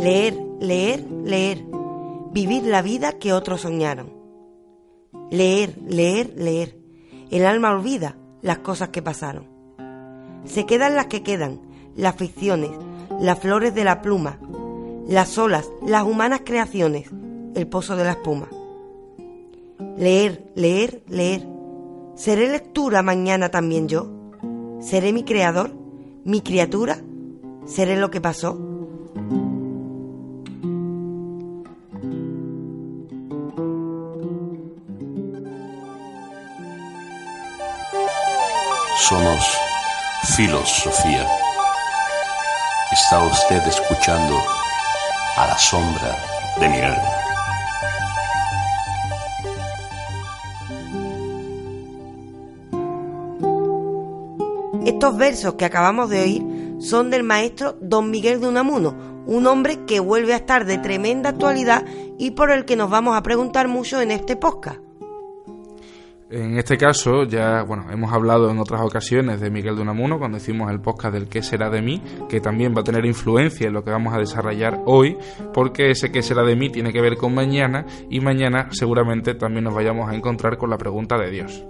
Leer, leer, leer. Vivir la vida que otros soñaron. Leer, leer, leer. El alma olvida las cosas que pasaron. Se quedan las que quedan, las ficciones, las flores de la pluma, las olas, las humanas creaciones, el pozo de la espuma. Leer, leer, leer. ¿Seré lectura mañana también yo? ¿Seré mi creador? ¿Mi criatura? ¿Seré lo que pasó? Somos Filosofía. Está usted escuchando a la sombra de mi alma. Estos versos que acabamos de oír son del maestro Don Miguel de Unamuno, un hombre que vuelve a estar de tremenda actualidad y por el que nos vamos a preguntar mucho en este podcast. En este caso, ya bueno, hemos hablado en otras ocasiones de Miguel de Unamuno cuando hicimos el podcast del qué será de mí, que también va a tener influencia en lo que vamos a desarrollar hoy, porque ese qué será de mí tiene que ver con mañana y mañana seguramente también nos vayamos a encontrar con la pregunta de Dios.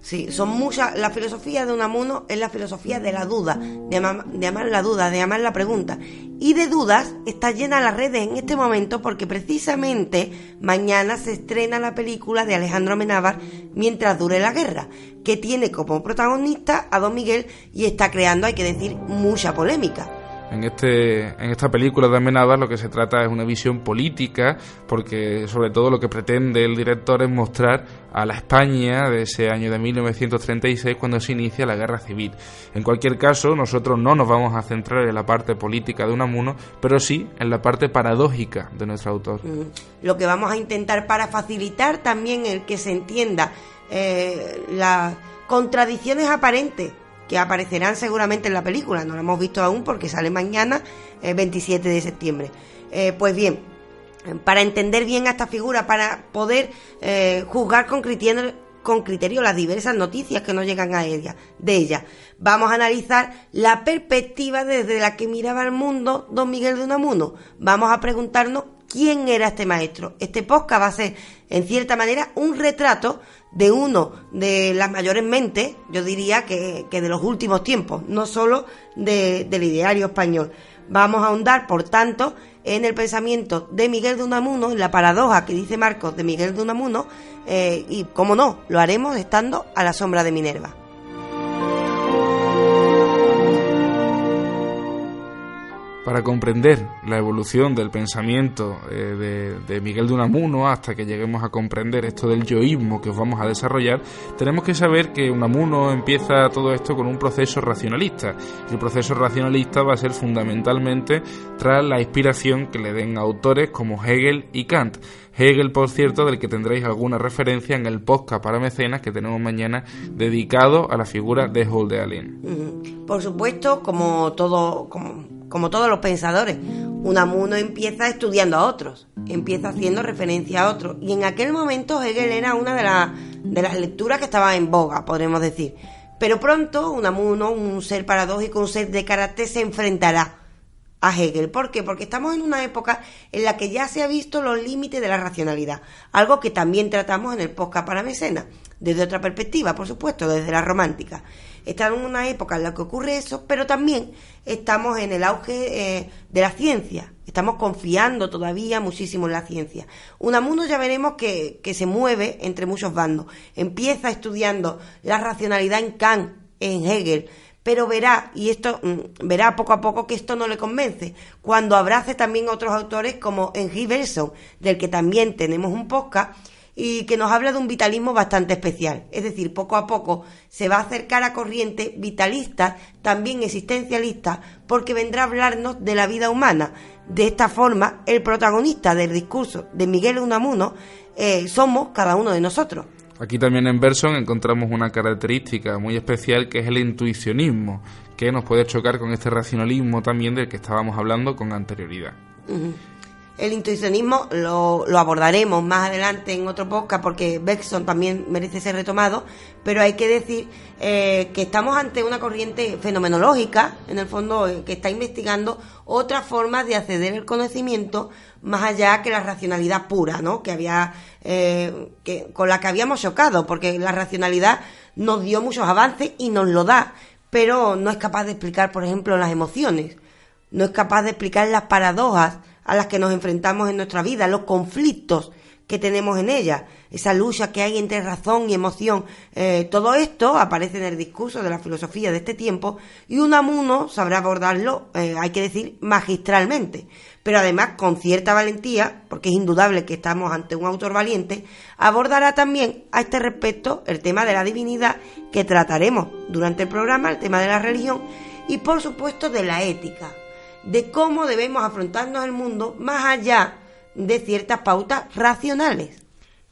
Sí, son muchas. La filosofía de Unamuno es la filosofía de la duda, de amar, de amar la duda, de amar la pregunta. Y de dudas está llena las redes en este momento porque precisamente mañana se estrena la película de Alejandro Amenábar mientras dure la guerra, que tiene como protagonista a Don Miguel y está creando, hay que decir, mucha polémica. En, este, en esta película de Amenábar lo que se trata es una visión política, porque sobre todo lo que pretende el director es mostrar a la España de ese año de 1936 cuando se inicia la guerra civil. En cualquier caso, nosotros no nos vamos a centrar en la parte política de Unamuno, pero sí en la parte paradójica de nuestro autor. Mm. Lo que vamos a intentar para facilitar también el que se entienda eh, las contradicciones aparentes aparecerán seguramente en la película. No lo hemos visto aún porque sale mañana, el 27 de septiembre. Eh, pues bien, para entender bien a esta figura, para poder eh, juzgar con criterio, con criterio las diversas noticias que nos llegan a ella, de ella. Vamos a analizar la perspectiva desde la que miraba el mundo don Miguel de Unamuno. Vamos a preguntarnos quién era este maestro. Este podcast va a ser, en cierta manera, un retrato de uno de las mayores mentes, yo diría que, de los últimos tiempos, no solo del ideario español. Vamos a ahondar, por tanto, en el pensamiento de Miguel de Unamuno, en la paradoja que dice Marcos de Miguel de Unamuno, eh, y, como no, lo haremos estando a la sombra de Minerva. Para comprender la evolución del pensamiento eh, de, Miguel de Unamuno hasta que lleguemos a comprender esto del yoísmo que os vamos a desarrollar, tenemos que saber que Unamuno empieza todo esto con un proceso racionalista. El proceso racionalista va a ser fundamentalmente tras la inspiración que le den autores como Hegel y Kant. Hegel, por cierto, del que tendréis alguna referencia en el podcast para mecenas que tenemos mañana dedicado a la figura de Hölderlin. Por supuesto, como todo, como como todos los pensadores. Unamuno empieza estudiando a otros, empieza haciendo referencia a otros. Y en aquel momento Hegel era una de, de las lecturas que estaba en boga, podremos decir. Pero pronto Unamuno, un ser paradójico, un ser de carácter, se enfrentará a Hegel. ¿Por qué? Porque estamos en una época en la que ya se ha visto los límites de la racionalidad, algo que también tratamos en el podcast para desde otra perspectiva, por supuesto, desde la romántica. Estamos en una época en la que ocurre eso, pero también estamos en el auge eh, de la ciencia. Estamos confiando todavía muchísimo en la ciencia. Unamuno ya veremos que, que se mueve entre muchos bandos. Empieza estudiando la racionalidad en Kant, en Hegel, pero verá, y esto mm, verá poco a poco que esto no le convence, cuando abrace también otros autores como Henry Bergson, del que también tenemos un podcast, y que nos habla de un vitalismo bastante especial. Es decir, poco a poco se va a acercar a corriente vitalista, también existencialista, porque vendrá a hablarnos de la vida humana. De esta forma, el protagonista del discurso de Miguel Unamuno eh, somos cada uno de nosotros. Aquí también en Berson encontramos una característica muy especial que es el intuicionismo, que nos puede chocar con este racionalismo también del que estábamos hablando con anterioridad. El intuicionismo lo, abordaremos más adelante en otro podcast porque Bergson también merece ser retomado, pero hay que decir eh, que estamos ante una corriente fenomenológica, en el fondo, eh, que está investigando otras formas de acceder al conocimiento más allá que la racionalidad pura, ¿no? Que había, eh, que, con la que habíamos chocado, porque la racionalidad nos dio muchos avances y nos lo da, pero no es capaz de explicar, por ejemplo, las emociones, no es capaz de explicar las paradojas a las que nos enfrentamos en nuestra vida, los conflictos que tenemos en ella, esa lucha que hay entre razón y emoción. Eh, todo esto aparece en el discurso de la filosofía de este tiempo y Unamuno sabrá abordarlo, eh, hay que decir, magistralmente, pero además con cierta valentía, porque es indudable que estamos ante un autor valiente, abordará también a este respecto el tema de la divinidad que trataremos durante el programa, el tema de la religión y por supuesto de la ética de cómo debemos afrontarnos el mundo más allá de ciertas pautas racionales.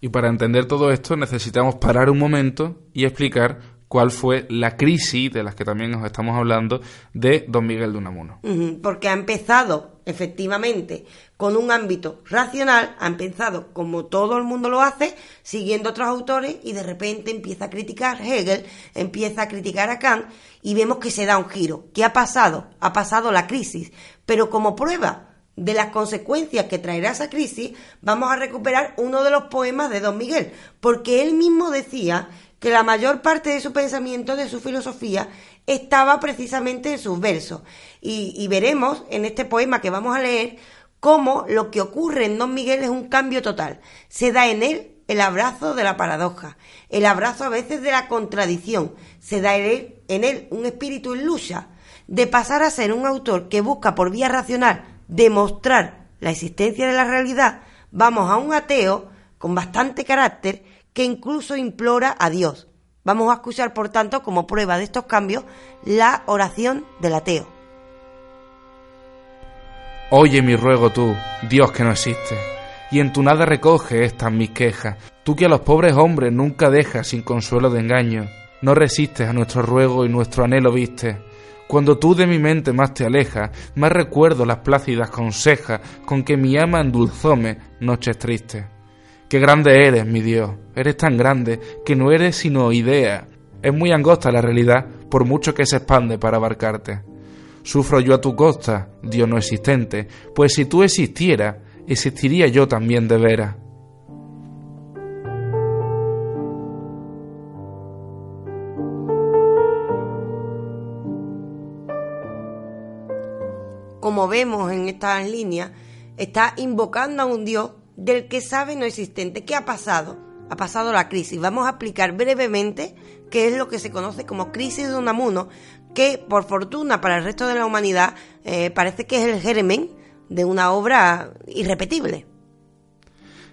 Y para entender todo esto necesitamos parar un momento y explicar cuál fue la crisis de las que también nos estamos hablando de don Miguel de Unamuno. Porque ha empezado efectivamente con un ámbito racional, ha empezado como todo el mundo lo hace, siguiendo otros autores y de repente empieza a criticar Hegel, empieza a criticar a Kant y vemos que se da un giro. ¿Qué ha pasado? Ha pasado la crisis, pero como prueba de las consecuencias que traerá esa crisis, vamos a recuperar uno de los poemas de Don Miguel, porque él mismo decía que la mayor parte de su pensamiento, de su filosofía, estaba precisamente en sus versos. Y, veremos en este poema que vamos a leer cómo lo que ocurre en Don Miguel es un cambio total. Se da en él el abrazo de la paradoja, el abrazo a veces de la contradicción. Se da en él, en él un espíritu en lucha, de pasar a ser un autor que busca por vía racional demostrar la existencia de la realidad, vamos a un ateo con bastante carácter que incluso implora a Dios. Vamos a escuchar, por tanto, como prueba de estos cambios, la oración del ateo. Oye mi ruego tú, Dios que no existe, y en tu nada recoge estas mis quejas, tú que a los pobres hombres nunca dejas sin consuelo de engaño, no resistes a nuestro ruego y nuestro anhelo viste. Cuando tú de mi mente más te alejas, más recuerdo las plácidas consejas con que mi ama endulzóme noches tristes. Qué grande eres, mi Dios, eres tan grande que no eres sino idea. Es muy angosta la realidad, por mucho que se expande para abarcarte. Sufro yo a tu costa, Dios no existente, pues si tú existieras, existiría yo también de veras. Como vemos en estas líneas, está invocando a un Dios del que sabe no existente. ¿Qué ha pasado? Ha pasado la crisis. Vamos a explicar brevemente qué es lo que se conoce como crisis de Unamuno, que por fortuna para el resto de la humanidad eh, parece que es el germen de una obra irrepetible.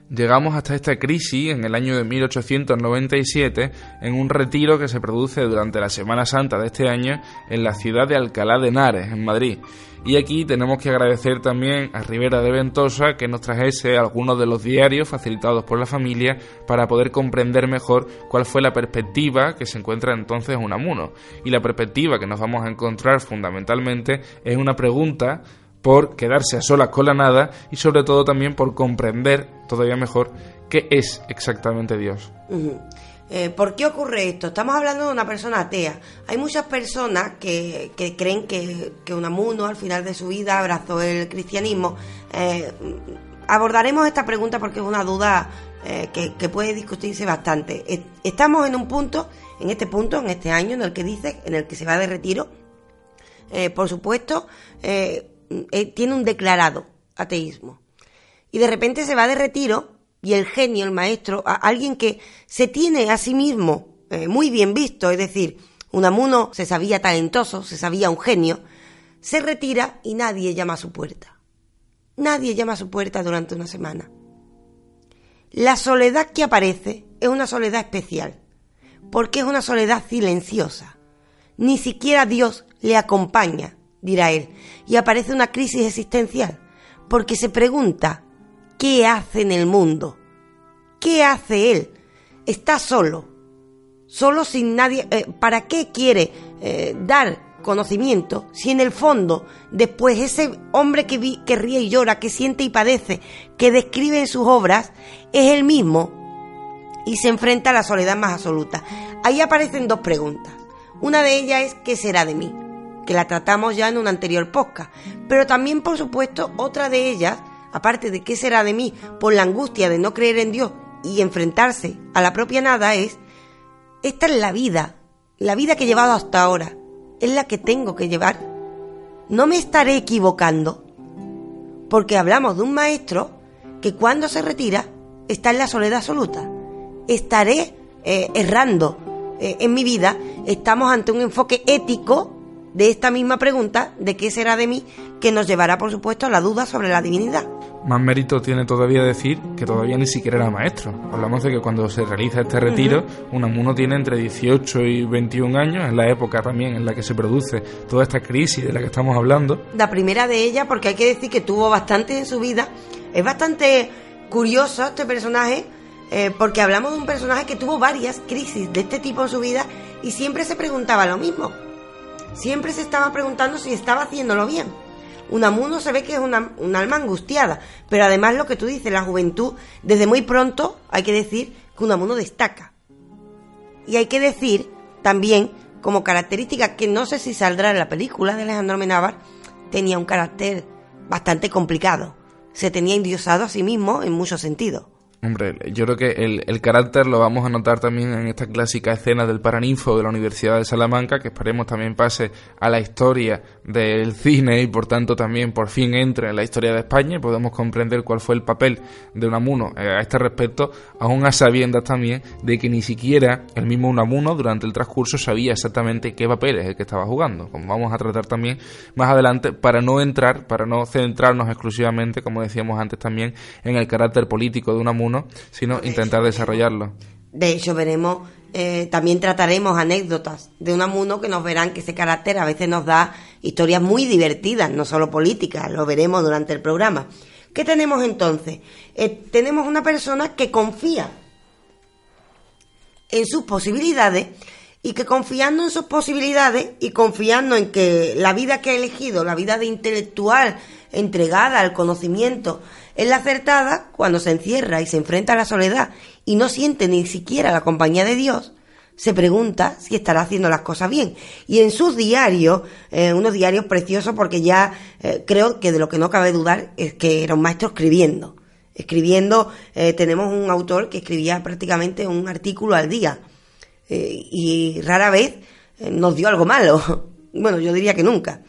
Llegamos hasta esta crisis en el año de 1897 en un retiro que se produce durante la Semana Santa de este año en la ciudad de Alcalá de Henares, en Madrid. Y aquí tenemos que agradecer también a Rivera de Ventosa que nos trajese algunos de los diarios facilitados por la familia para poder comprender mejor cuál fue la perspectiva que se encuentra entonces en Unamuno. Y la perspectiva que nos vamos a encontrar fundamentalmente es una pregunta por quedarse a solas con la nada y sobre todo también por comprender todavía mejor qué es exactamente Dios. Eh, ¿Por qué ocurre esto? Estamos hablando de una persona atea. Hay muchas personas que, creen que, que, Unamuno al final de su vida abrazó el cristianismo. Eh, abordaremos esta pregunta porque es una duda eh, que, puede discutirse bastante. Estamos en un punto, en este punto, en este año, en el que dice, en el que se va de retiro. por supuesto, tiene un declarado ateísmo. Y de repente se va de retiro y el genio, el maestro, alguien que se tiene a sí mismo eh, muy bien visto, es decir, Unamuno se sabía talentoso, se sabía un genio, se retira y nadie llama a su puerta. Nadie llama a su puerta durante una semana. La soledad que aparece es una soledad especial, porque es una soledad silenciosa. Ni siquiera Dios le acompaña, dirá él, y aparece una crisis existencial, porque se pregunta, ¿qué hace en el mundo? ¿Qué hace él? Está solo, solo sin nadie. Eh, ¿Para qué quiere eh, dar conocimiento si en el fondo después ese hombre que, vi, que ríe y llora, que siente y padece, que describe en sus obras, es el mismo y se enfrenta a la soledad más absoluta? Ahí aparecen dos preguntas. Una de ellas es ¿qué será de mí? Que la tratamos ya en un anterior podcast. Pero también, por supuesto, otra de ellas, aparte de qué será de mí por la angustia de no creer en Dios y enfrentarse a la propia nada, es, esta es la vida, la vida que he llevado hasta ahora es la que tengo que llevar. No me estaré equivocando, porque hablamos de un maestro que cuando se retira está en la soledad absoluta. Estaré eh, errando eh, en mi vida, estamos ante un enfoque ético de esta misma pregunta de qué será de mí, que nos llevará, por supuesto, a la duda sobre la divinidad. Más mérito tiene todavía decir que todavía ni siquiera era maestro. Hablamos de que cuando se realiza este retiro, un Unamuno tiene entre 18 y 21 años, es la época también en la que se produce toda esta crisis de la que estamos hablando. La primera de ellas, porque hay que decir que tuvo bastante en su vida, es bastante curioso este personaje, eh, porque hablamos de un personaje que tuvo varias crisis de este tipo en su vida y siempre se preguntaba lo mismo siempre se estaba preguntando si estaba haciéndolo bien. Unamuno se ve que es una, un alma angustiada, pero además lo que tú dices, la juventud, desde muy pronto hay que decir que Unamuno destaca. Y hay que decir también, como característica que no sé si saldrá en la película de Alejandro Menábar, tenía un carácter bastante complicado. Se tenía indiosado a sí mismo en muchos sentidos. Hombre, yo creo que el, carácter lo vamos a notar también en esta clásica escena del Paraninfo de la Universidad de Salamanca, que esperemos también pase a la historia del cine y por tanto también por fin entre en la historia de España y podemos comprender cuál fue el papel de Unamuno eh, a este respecto, aún a sabiendas también de que ni siquiera el mismo Unamuno durante el transcurso sabía exactamente qué papel es el que estaba jugando, como vamos a tratar también más adelante, para no entrar, para no centrarnos exclusivamente, como decíamos antes también, en el carácter político de Unamuno sino intentar desarrollarlo. De hecho, veremos, eh, también trataremos anécdotas de Unamuno que nos verán que ese carácter a veces nos da historias muy divertidas, no solo políticas, lo veremos durante el programa. ¿Qué tenemos entonces? Eh, tenemos una persona que confía en sus posibilidades y que confiando en sus posibilidades y confiando en que la vida que ha elegido, la vida de intelectual entregada al conocimiento, es la acertada cuando se encierra y se enfrenta a la soledad y no siente ni siquiera la compañía de Dios, se pregunta si estará haciendo las cosas bien. Y en sus diarios, eh, unos diarios preciosos porque ya eh, creo que de lo que no cabe dudar es que era un maestro escribiendo. Escribiendo, eh, tenemos un autor que escribía prácticamente un artículo al día y rara vez nos dio algo malo. bueno, yo diría que nunca.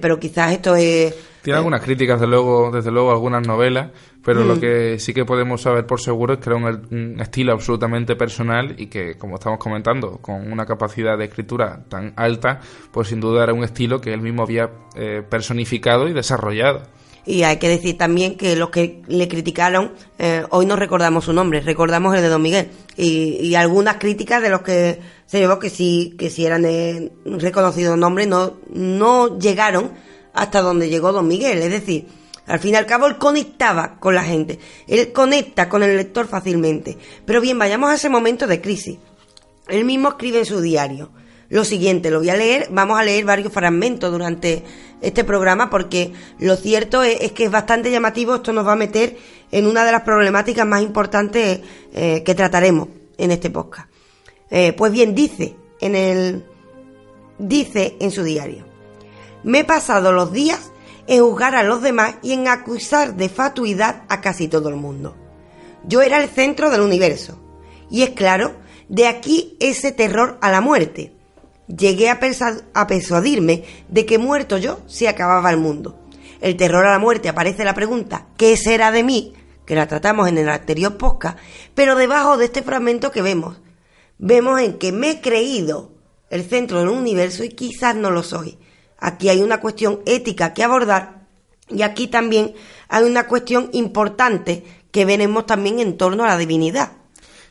pero quizás esto es tiene algunas críticas, desde luego, desde luego algunas novelas, pero lo mm. que sí que podemos saber por seguro es que era un, estilo absolutamente personal y que, como estamos comentando, con una capacidad de escritura tan alta, pues sin duda era un estilo que él mismo había eh, personificado y desarrollado. Y hay que decir también que los que le criticaron, eh, hoy no recordamos su nombre, recordamos el de Don Miguel. Y, algunas críticas de los que se llevó que sí, que sí eran de reconocido nombre, no, no llegaron hasta donde llegó Don Miguel. Es decir, al fin y al cabo él conectaba con la gente, él conecta con el lector fácilmente. Pero bien, vayamos a ese momento de crisis. Él mismo escribe en su diario. Lo siguiente, lo voy a leer, vamos a leer varios fragmentos durante este programa porque lo cierto es, que es bastante llamativo, esto nos va a meter en una de las problemáticas más importantes eh, que trataremos en este podcast. Eh, pues bien, dice en el dice en su diario. Me he pasado los días en juzgar a los demás y en acusar de fatuidad a casi todo el mundo. Yo era el centro del universo. Y es claro, de aquí ese terror a la muerte. Llegué a, a persuadirme de que muerto yo se acababa el mundo. El terror a la muerte aparece la pregunta ¿qué será de mí? que la tratamos en el anterior podcast, pero debajo de este fragmento que vemos, vemos en que me he creído el centro del universo y quizás no lo soy. Aquí hay una cuestión ética que abordar y aquí también hay una cuestión importante que veremos también en torno a la divinidad.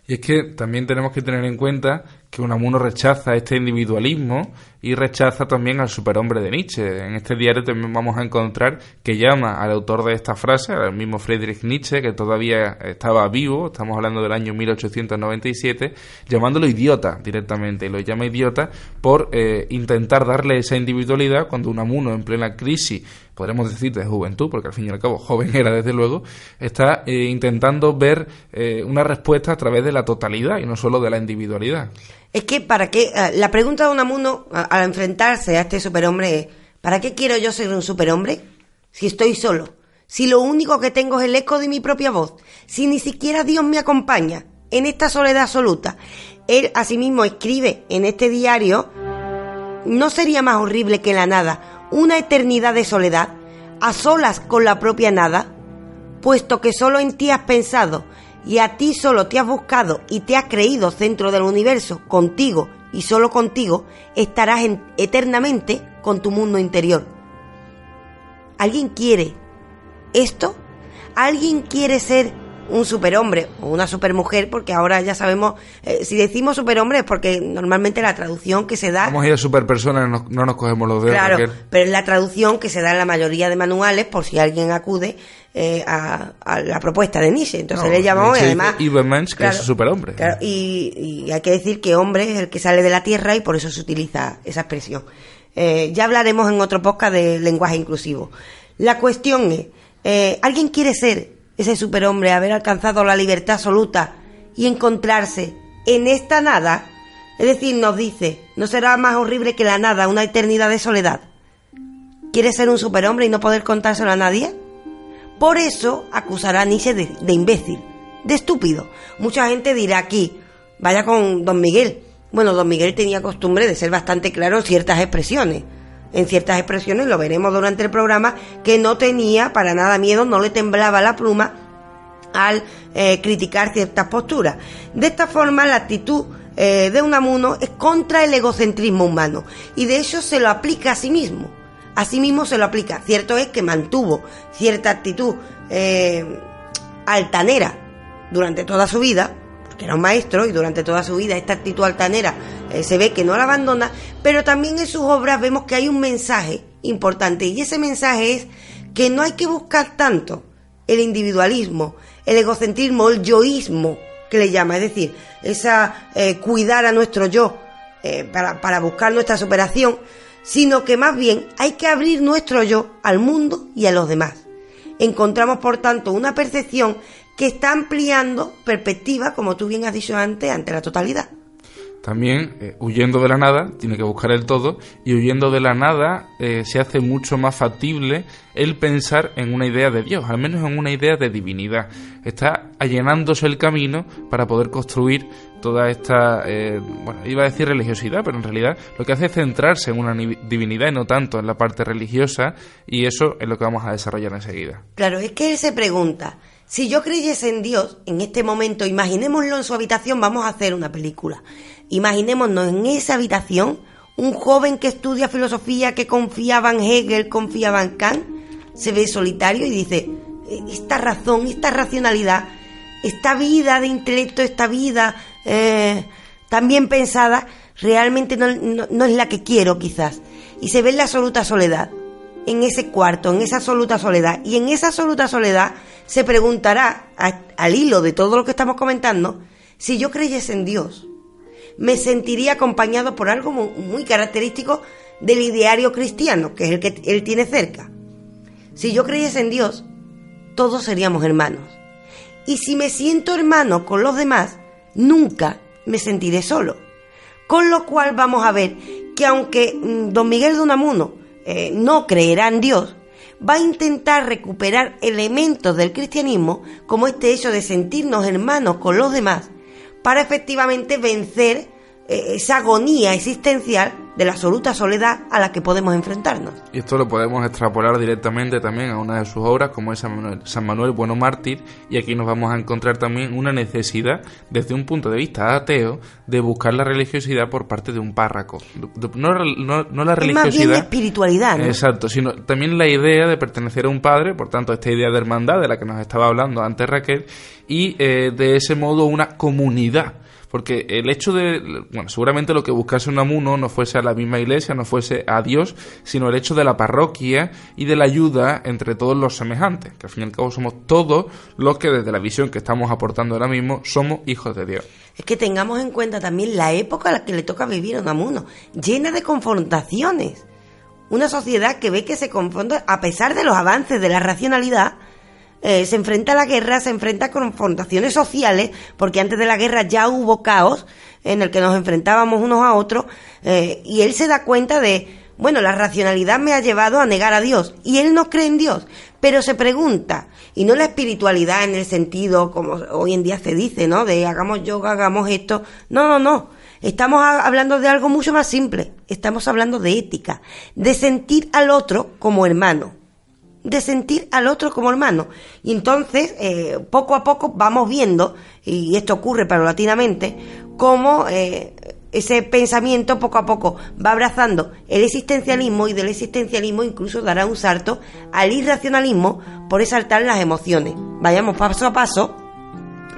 Y es que también tenemos que tener en cuenta que Unamuno rechaza este individualismo y rechaza también al superhombre de Nietzsche. En este diario también vamos a encontrar que llama al autor de esta frase, al mismo Friedrich Nietzsche, que todavía estaba vivo, estamos hablando del año 1897, llamándolo idiota directamente. Y lo llama idiota por eh, intentar darle esa individualidad cuando Unamuno, en plena crisis, podremos decir de juventud, porque al fin y al cabo joven era desde luego, está eh, intentando ver eh, una respuesta a través de la totalidad y no solo de la individualidad. Es que para qué, eh, la pregunta de Unamuno al enfrentarse a este superhombre ¿para qué quiero yo ser un superhombre? Si estoy solo, si lo único que tengo es el eco de mi propia voz, si ni siquiera Dios me acompaña en esta soledad absoluta. Él asimismo escribe en este diario, ¿no sería más horrible que la nada una eternidad de soledad, a solas con la propia nada? Puesto que solo en ti has pensado, y a ti solo te has buscado y te has creído centro del universo, contigo y solo contigo, estarás eternamente con tu mundo interior. ¿Alguien quiere esto? ¿Alguien quiere ser un superhombre o una supermujer, porque ahora ya sabemos, eh, si decimos superhombre es porque normalmente la traducción que se da... Vamos a ir a superpersona, no, no nos cogemos los dedos. Claro, pero es la traducción que se da en la mayoría de manuales por si alguien acude eh, a, la propuesta de Nietzsche. Entonces le llamamos y además... que es superhombre. Claro, y, y, hay que decir que hombre es el que sale de la tierra y por eso se utiliza esa expresión. Eh, ya hablaremos en otro podcast de lenguaje inclusivo. La cuestión es, ¿alguien quiere ser ese superhombre, haber alcanzado la libertad absoluta y encontrarse en esta nada, es decir, nos dice, ¿no será más horrible que la nada, una eternidad de soledad? ¿Quiere ser un superhombre y no poder contárselo a nadie? Por eso acusará a Nietzsche de, de imbécil, de estúpido. Mucha gente dirá aquí, vaya con don Miguel. Bueno, don Miguel tenía costumbre de ser bastante claro en ciertas expresiones en ciertas expresiones, lo veremos durante el programa, que no tenía para nada miedo, no le temblaba la pluma al eh, criticar ciertas posturas. De esta forma, la actitud eh, de Unamuno es contra el egocentrismo humano y de hecho se lo aplica a sí mismo. A sí mismo se lo aplica. Cierto es que mantuvo cierta actitud eh, altanera durante toda su vida, que era un maestro y durante toda su vida esta actitud altanera eh, se ve que no la abandona, pero también en sus obras vemos que hay un mensaje importante y ese mensaje es que no hay que buscar tanto el individualismo, el egocentrismo, el yoísmo que le llama, es decir, esa eh, cuidar a nuestro yo eh, para, para buscar nuestra superación, sino que más bien hay que abrir nuestro yo al mundo y a los demás. Encontramos, por tanto, una percepción que está ampliando perspectiva, como tú bien has dicho antes, ante la totalidad. También, eh, huyendo de la nada, tiene que buscar el todo, y huyendo de la nada eh, se hace mucho más factible el pensar en una idea de Dios, al menos en una idea de divinidad. Está allanándose el camino para poder construir toda esta, eh, bueno, iba a decir religiosidad, pero en realidad lo que hace es centrarse en una divinidad y no tanto en la parte religiosa, y eso es lo que vamos a desarrollar enseguida. Claro, es que él se pregunta, si yo creyese en Dios, en este momento, imaginémoslo en su habitación, vamos a hacer una película. Imaginémonos en esa habitación un joven que estudia filosofía, que confiaba en Hegel, confiaba en Kant, se ve solitario y dice, eh, esta razón, esta racionalidad, esta vida de intelecto, esta vida eh, tan bien pensada, realmente no, no es la que quiero quizás. Y se ve en la absoluta soledad, en ese cuarto, en esa absoluta soledad. Y en esa absoluta soledad se preguntará, al hilo de todo lo que estamos comentando, si yo creyese en Dios, me sentiría acompañado por algo muy, característico del ideario cristiano, que es el que él tiene cerca. Si yo creyese en Dios, todos seríamos hermanos. Y si me siento hermano con los demás, nunca me sentiré solo. Con lo cual vamos a ver que aunque mm, don Miguel de Unamuno eh, no creerá en Dios, va a intentar recuperar elementos del cristianismo, como este hecho de sentirnos hermanos con los demás, para efectivamente vencer esa agonía existencial de la absoluta soledad a la que podemos enfrentarnos. Y esto lo podemos extrapolar directamente también a una de sus obras, como es San Manuel, San Manuel Bueno Mártir, y aquí nos vamos a encontrar también una necesidad, desde un punto de vista ateo, de buscar la religiosidad por parte de un párraco. No, no, la religiosidad. más bien espiritualidad. Exacto, sino también la idea de pertenecer a un padre, por tanto, esta idea de hermandad de la que nos estaba hablando antes Raquel, y eh, de ese modo una comunidad porque el hecho de, bueno, seguramente lo que buscase un amuno no fuese a la misma iglesia, no fuese a Dios, sino el hecho de la parroquia y de la ayuda entre todos los semejantes, que al fin y al cabo somos todos los que desde la visión que estamos aportando ahora mismo somos hijos de Dios. Es que tengamos en cuenta también la época a la que le toca vivir a un amuno, llena de confrontaciones. Una sociedad que ve que se confronta, a pesar de los avances de la racionalidad, eh, se enfrenta a la guerra, se enfrenta a confrontaciones sociales, porque antes de la guerra ya hubo caos en el que nos enfrentábamos unos a otros, eh, y él se da cuenta de, bueno, la racionalidad me ha llevado a negar a Dios, y él no cree en Dios, pero se pregunta, y no la espiritualidad en el sentido como hoy en día se dice, ¿no? De hagamos yoga, hagamos esto, no, no, no. Estamos hablando de algo mucho más simple. Estamos hablando de ética, de sentir al otro como hermano de sentir al otro como hermano. Y entonces, eh, poco a poco vamos viendo, y esto ocurre paulatinamente, cómo eh, ese pensamiento poco a poco va abrazando el existencialismo y del existencialismo incluso dará un salto al irracionalismo por exaltar las emociones. Vayamos paso a paso,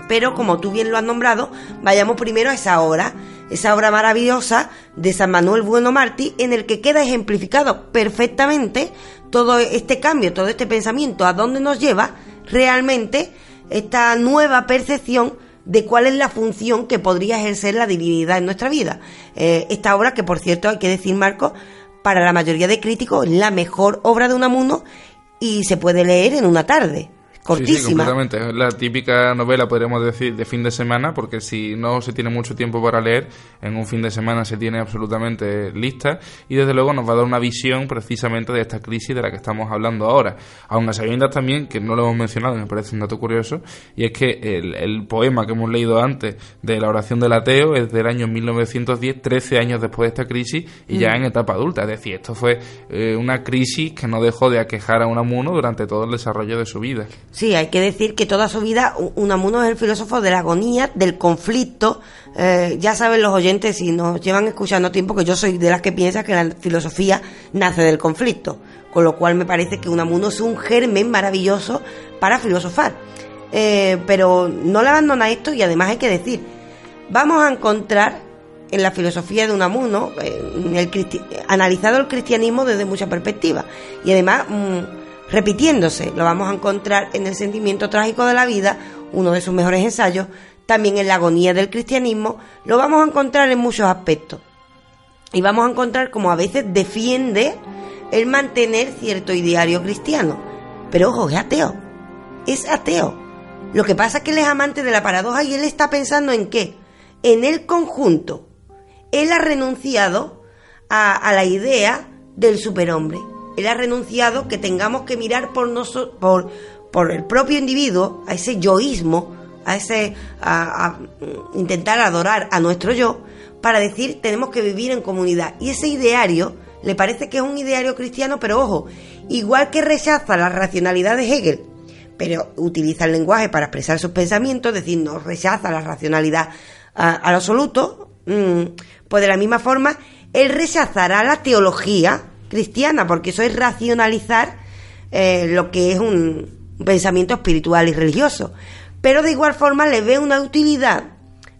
pero como tú bien lo has nombrado, vayamos primero a esa obra esa obra maravillosa de San Manuel Bueno Martí, en el que queda ejemplificado perfectamente todo este cambio, todo este pensamiento, a dónde nos lleva realmente esta nueva percepción de cuál es la función que podría ejercer la divinidad en nuestra vida. Eh, esta obra, que por cierto hay que decir, Marco, para la mayoría de críticos, es la mejor obra de Unamuno y se puede leer en una tarde cortísima. Sí, completamente. Es la típica novela, podríamos decir, de fin de semana, porque si no se tiene mucho tiempo para leer, en un fin de semana se tiene absolutamente lista y desde luego nos va a dar una visión precisamente de esta crisis de la que estamos hablando ahora. Aún a sabiendas también, que no lo hemos mencionado, me parece un dato curioso, y es que el, poema que hemos leído antes de la oración del ateo es del año 1910, 13 años después de esta crisis y ya mm. en etapa adulta. Es decir, esto fue eh, una crisis que no dejó de aquejar a Unamuno durante todo el desarrollo de su vida. Sí, hay que decir que toda su vida Unamuno es el filósofo de la agonía, del conflicto. Eh, ya saben los oyentes, si nos llevan escuchando tiempo, que yo soy de las que piensa que la filosofía nace del conflicto. Con lo cual me parece que Unamuno es un germen maravilloso para filosofar. Eh, pero no le abandona esto y además hay que decir, vamos a encontrar en la filosofía de Unamuno, en el analizado el cristianismo desde muchas perspectivas. Y además... Mm, repitiéndose. Lo vamos a encontrar en el sentimiento trágico de la vida, uno de sus mejores ensayos, también en la agonía del cristianismo, lo vamos a encontrar en muchos aspectos. Y vamos a encontrar como a veces defiende el mantener cierto ideario cristiano. Pero ojo, es ateo. Es ateo. Lo que pasa es que él es amante de la paradoja y él está pensando en qué? En el conjunto. Él ha renunciado a, a la idea del superhombre. Él ha renunciado que tengamos que mirar por, por, por el propio individuo, a ese yoísmo, a ese a, intentar adorar a nuestro yo, para decir tenemos que vivir en comunidad. Y ese ideario le parece que es un ideario cristiano, pero ojo, igual que rechaza la racionalidad de Hegel, pero utiliza el lenguaje para expresar sus pensamientos, es decir, no rechaza la racionalidad al absoluto, mm, pues de la misma forma, él rechazará la teología cristiana, porque eso es racionalizar eh, lo que es un, pensamiento espiritual y religioso. Pero de igual forma le ve una utilidad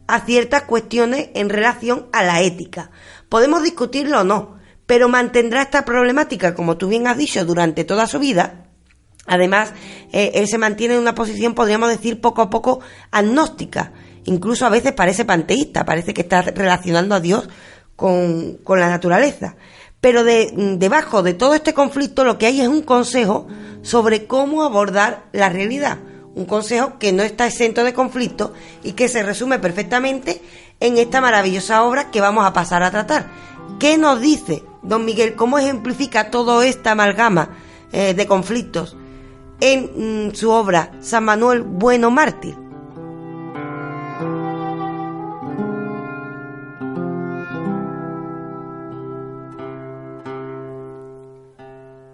a ciertas cuestiones en relación a la ética. Podemos discutirlo o no, pero mantendrá esta problemática, como tú bien has dicho, durante toda su vida. Además, eh, él se mantiene en una posición, podríamos decir, poco a poco agnóstica. Incluso a veces parece panteísta, parece que está relacionando a Dios con, con la naturaleza. Pero de, debajo de todo este conflicto lo que hay es un consejo sobre cómo abordar la realidad. Un consejo que no está exento de conflicto y que se resume perfectamente en esta maravillosa obra que vamos a pasar a tratar. ¿Qué nos dice don Miguel? ¿Cómo ejemplifica toda esta amalgama eh, de conflictos en mm, su obra San Manuel Bueno Mártir?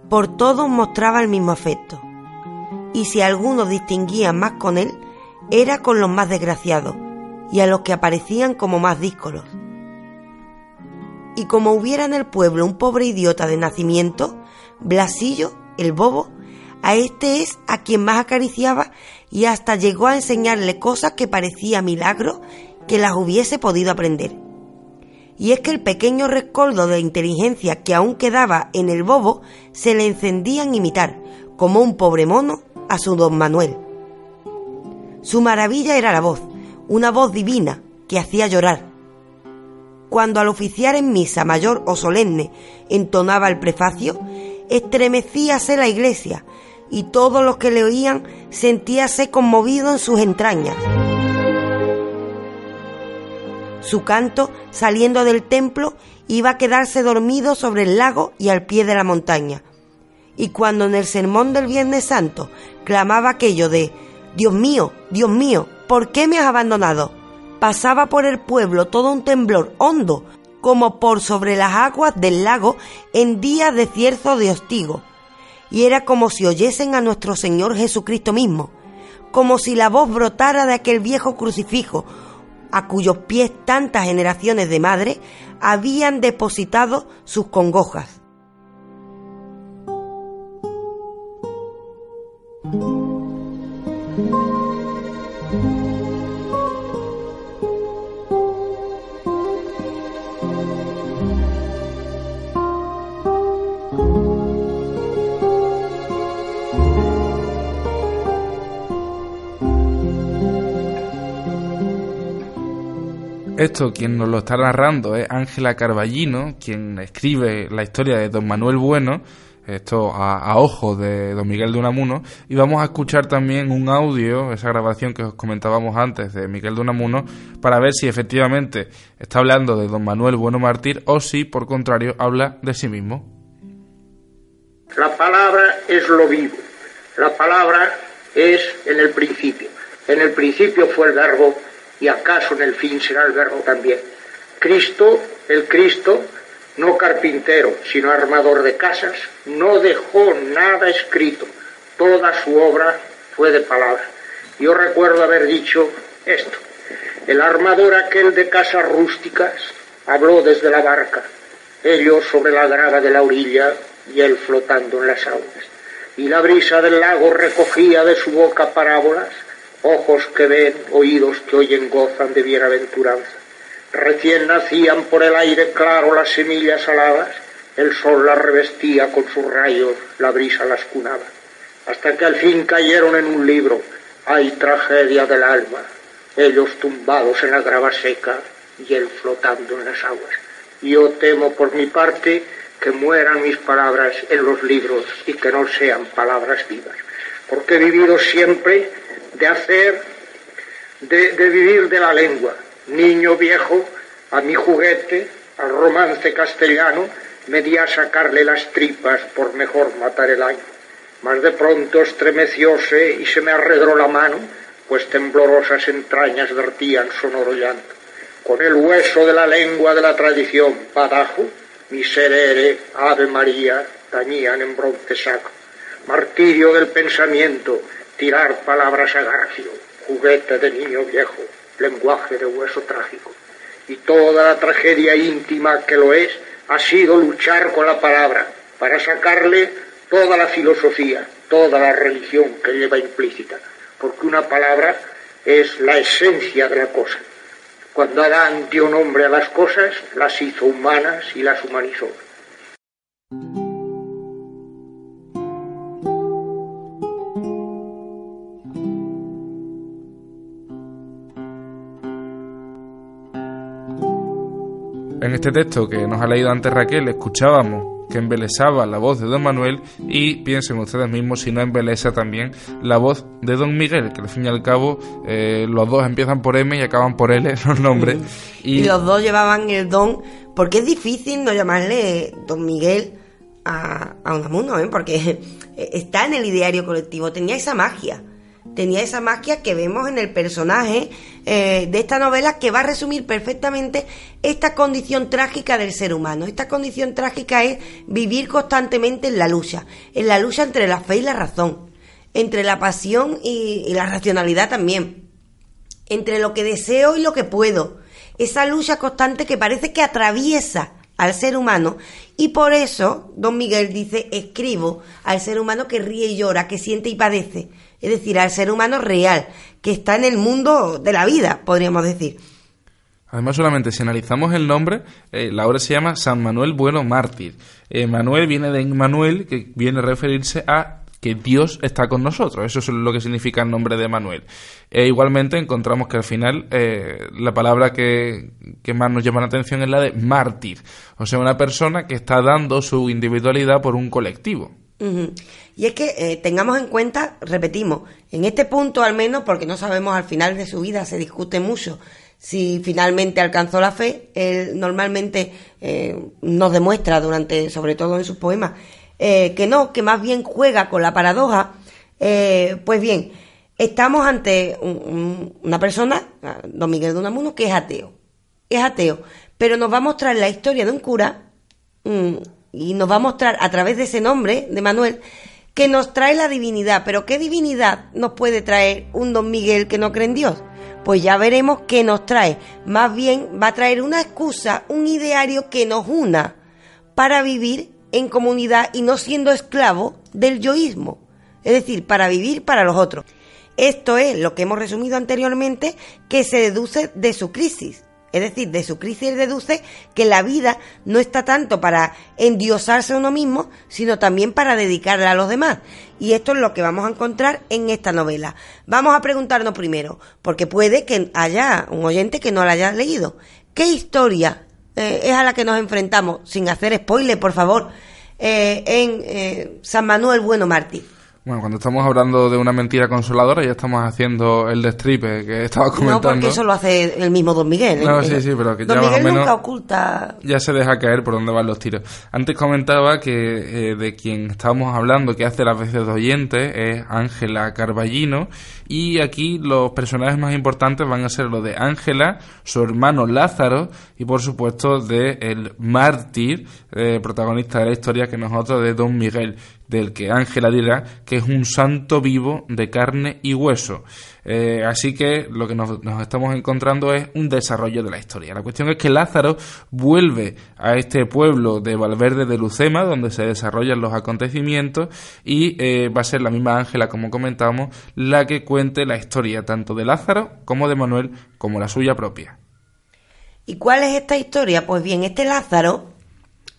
Por todos mostraba el mismo afecto. Y si algunos distinguían más con él, era con los más desgraciados y a los que aparecían como más díscolos. Y como hubiera en el pueblo un pobre idiota de nacimiento, Blasillo, el bobo, a este es a quien más acariciaba y hasta llegó a enseñarle cosas que parecía milagro que las hubiese podido aprender. Y es que el pequeño rescoldo de inteligencia que aún quedaba en el bobo se le encendía en imitar, como un pobre mono, a su don Manuel. Su maravilla era la voz, una voz divina que hacía llorar. Cuando al oficiar en misa mayor o solemne entonaba el prefacio, estremecíase la iglesia y todos los que le oían sentíase conmovido en sus entrañas. Su canto, saliendo del templo, iba a quedarse dormido sobre el lago y al pie de la montaña. Y cuando en el sermón del Viernes Santo clamaba aquello de Dios mío, Dios mío, ¿por qué me has abandonado? Pasaba por el pueblo todo un temblor hondo, como por sobre las aguas del lago en días de cierzo de hostigo. Y era como si oyesen a nuestro Señor Jesucristo mismo, como si la voz brotara de aquel viejo crucifijo, a cuyos pies tantas generaciones de madres habían depositado sus congojas. Esto quien nos lo está narrando es Ángela Carballino, quien escribe la historia de Don Manuel Bueno, esto a, ojos de Don Miguel de Unamuno, y vamos a escuchar también un audio, esa grabación que os comentábamos antes de Miguel de Unamuno, para ver si efectivamente está hablando de Don Manuel Bueno Mártir o si, por contrario, habla de sí mismo. La palabra es lo vivo, la palabra es en el principio. En el principio fue el verbo y acaso en el fin será el verbo también. Cristo, el Cristo, no carpintero, sino armador de casas, no dejó nada escrito, toda su obra fue de palabra. Yo recuerdo haber dicho esto, el armador aquel de casas rústicas habló desde la barca, ellos sobre la grava de la orilla y él flotando en las aguas. Y la brisa del lago recogía de su boca parábolas ojos que ven, oídos que oyen, gozan de bienaventuranza. Recién nacían por el aire claro las semillas aladas, el sol las revestía con sus rayos, la brisa las cunaba, hasta que al fin cayeron en un libro, hay tragedia del alma, ellos tumbados en la grava seca y él flotando en las aguas. Yo temo por mi parte que mueran mis palabras en los libros y que no sean palabras vivas, porque he vivido siempre de hacer, de, vivir de la lengua. Niño viejo, a mi juguete, al romance castellano, me di a sacarle las tripas por mejor matar el año. Mas de pronto estremecióse y se me arredró la mano, pues temblorosas entrañas vertían sonoro llanto. Con el hueso de la lengua de la tradición, padajo, miserere, ave María, tañían en bronce saco. Martirio del pensamiento, tirar palabras a Garfio, juguete de niño viejo, lenguaje de hueso trágico. Y toda la tragedia íntima que lo es ha sido luchar con la palabra para sacarle toda la filosofía, toda la religión que lleva implícita, porque una palabra es la esencia de la cosa. Cuando Adán dio nombre a las cosas, las hizo humanas y las humanizó. En este texto que nos ha leído antes Raquel, escuchábamos que embelesaba la voz de don Manuel y piensen ustedes mismos si no embelesa también la voz de don Miguel, que al fin y al cabo eh, los dos empiezan por M y acaban por L los nombres. Y... los dos llevaban el don, porque es difícil no llamarle don Miguel a, a Unamuno, ¿eh? porque está en el ideario colectivo, tenía esa magia tenía esa magia que vemos en el personaje eh, de esta novela que va a resumir perfectamente esta condición trágica del ser humano. Esta condición trágica es vivir constantemente en la lucha, en la lucha entre la fe y la razón, entre la pasión y, y la racionalidad también, entre lo que deseo y lo que puedo. Esa lucha constante que parece que atraviesa al ser humano y por eso don Miguel dice escribo al ser humano que ríe y llora, que siente y padece es decir, al ser humano real, que está en el mundo de la vida, podríamos decir. Además, solamente si analizamos el nombre, eh, la obra se llama San Manuel Bueno Mártir. Eh, Manuel viene de Manuel, que viene a referirse a que Dios está con nosotros. Eso es lo que significa el nombre de Manuel. E igualmente encontramos que al final eh, la palabra que, que, más nos llama la atención es la de mártir. O sea, una persona que está dando su individualidad por un colectivo. Y es que eh, tengamos en cuenta, repetimos, en este punto al menos, porque no sabemos al final de su vida, se discute mucho si finalmente alcanzó la fe, él normalmente eh, nos demuestra durante, sobre todo en sus poemas, eh, que no, que más bien juega con la paradoja. pues bien, estamos ante una persona, don Miguel de Unamuno, que es ateo. Es ateo, pero nos va a mostrar la historia de un cura y nos va a mostrar a través de ese nombre de Manuel que nos trae la divinidad. Pero ¿qué divinidad nos puede traer un don Miguel que no cree en Dios? Pues ya veremos qué nos trae. Más bien va a traer una excusa, un ideario que nos una para vivir en comunidad y no siendo esclavo del yoísmo. Es decir, para vivir para los otros. Esto es lo que hemos resumido anteriormente que se deduce de su crisis. Es decir, de su crisis deduce que la vida no está tanto para endiosarse uno mismo, sino también para dedicarla a los demás. Y esto es lo que vamos a encontrar en esta novela. Vamos a preguntarnos primero, porque puede que haya un oyente que no la haya leído. ¿Qué historia eh, es a la que nos enfrentamos, sin hacer spoiler, por favor, eh, en eh, San Manuel Bueno Martí? Bueno, cuando estamos hablando de una mentira consoladora, ya estamos haciendo el destripe que estaba comentando. No, porque eso lo hace el mismo Don Miguel. No, sí, sí, pero que Don ya Miguel más o menos nunca oculta. Ya se deja caer por dónde van los tiros. Antes comentaba que eh, de quien estábamos hablando, que hace las veces de oyente, es Ángela Carballino. Y aquí los personajes más importantes van a ser los de Ángela, su hermano Lázaro y, por supuesto, de el mártir, eh, protagonista de la historia, que nosotros de Don Miguel del que Ángela dirá que es un santo vivo de carne y hueso. Eh, así que lo que nos, estamos encontrando es un desarrollo de la historia. La cuestión es que Lázaro vuelve a este pueblo de Valverde de Lucema, donde se desarrollan los acontecimientos, y eh, va a ser la misma Ángela, como comentamos, la que cuente la historia tanto de Lázaro como de Manuel, como la suya propia. ¿Y cuál es esta historia? Pues bien, este Lázaro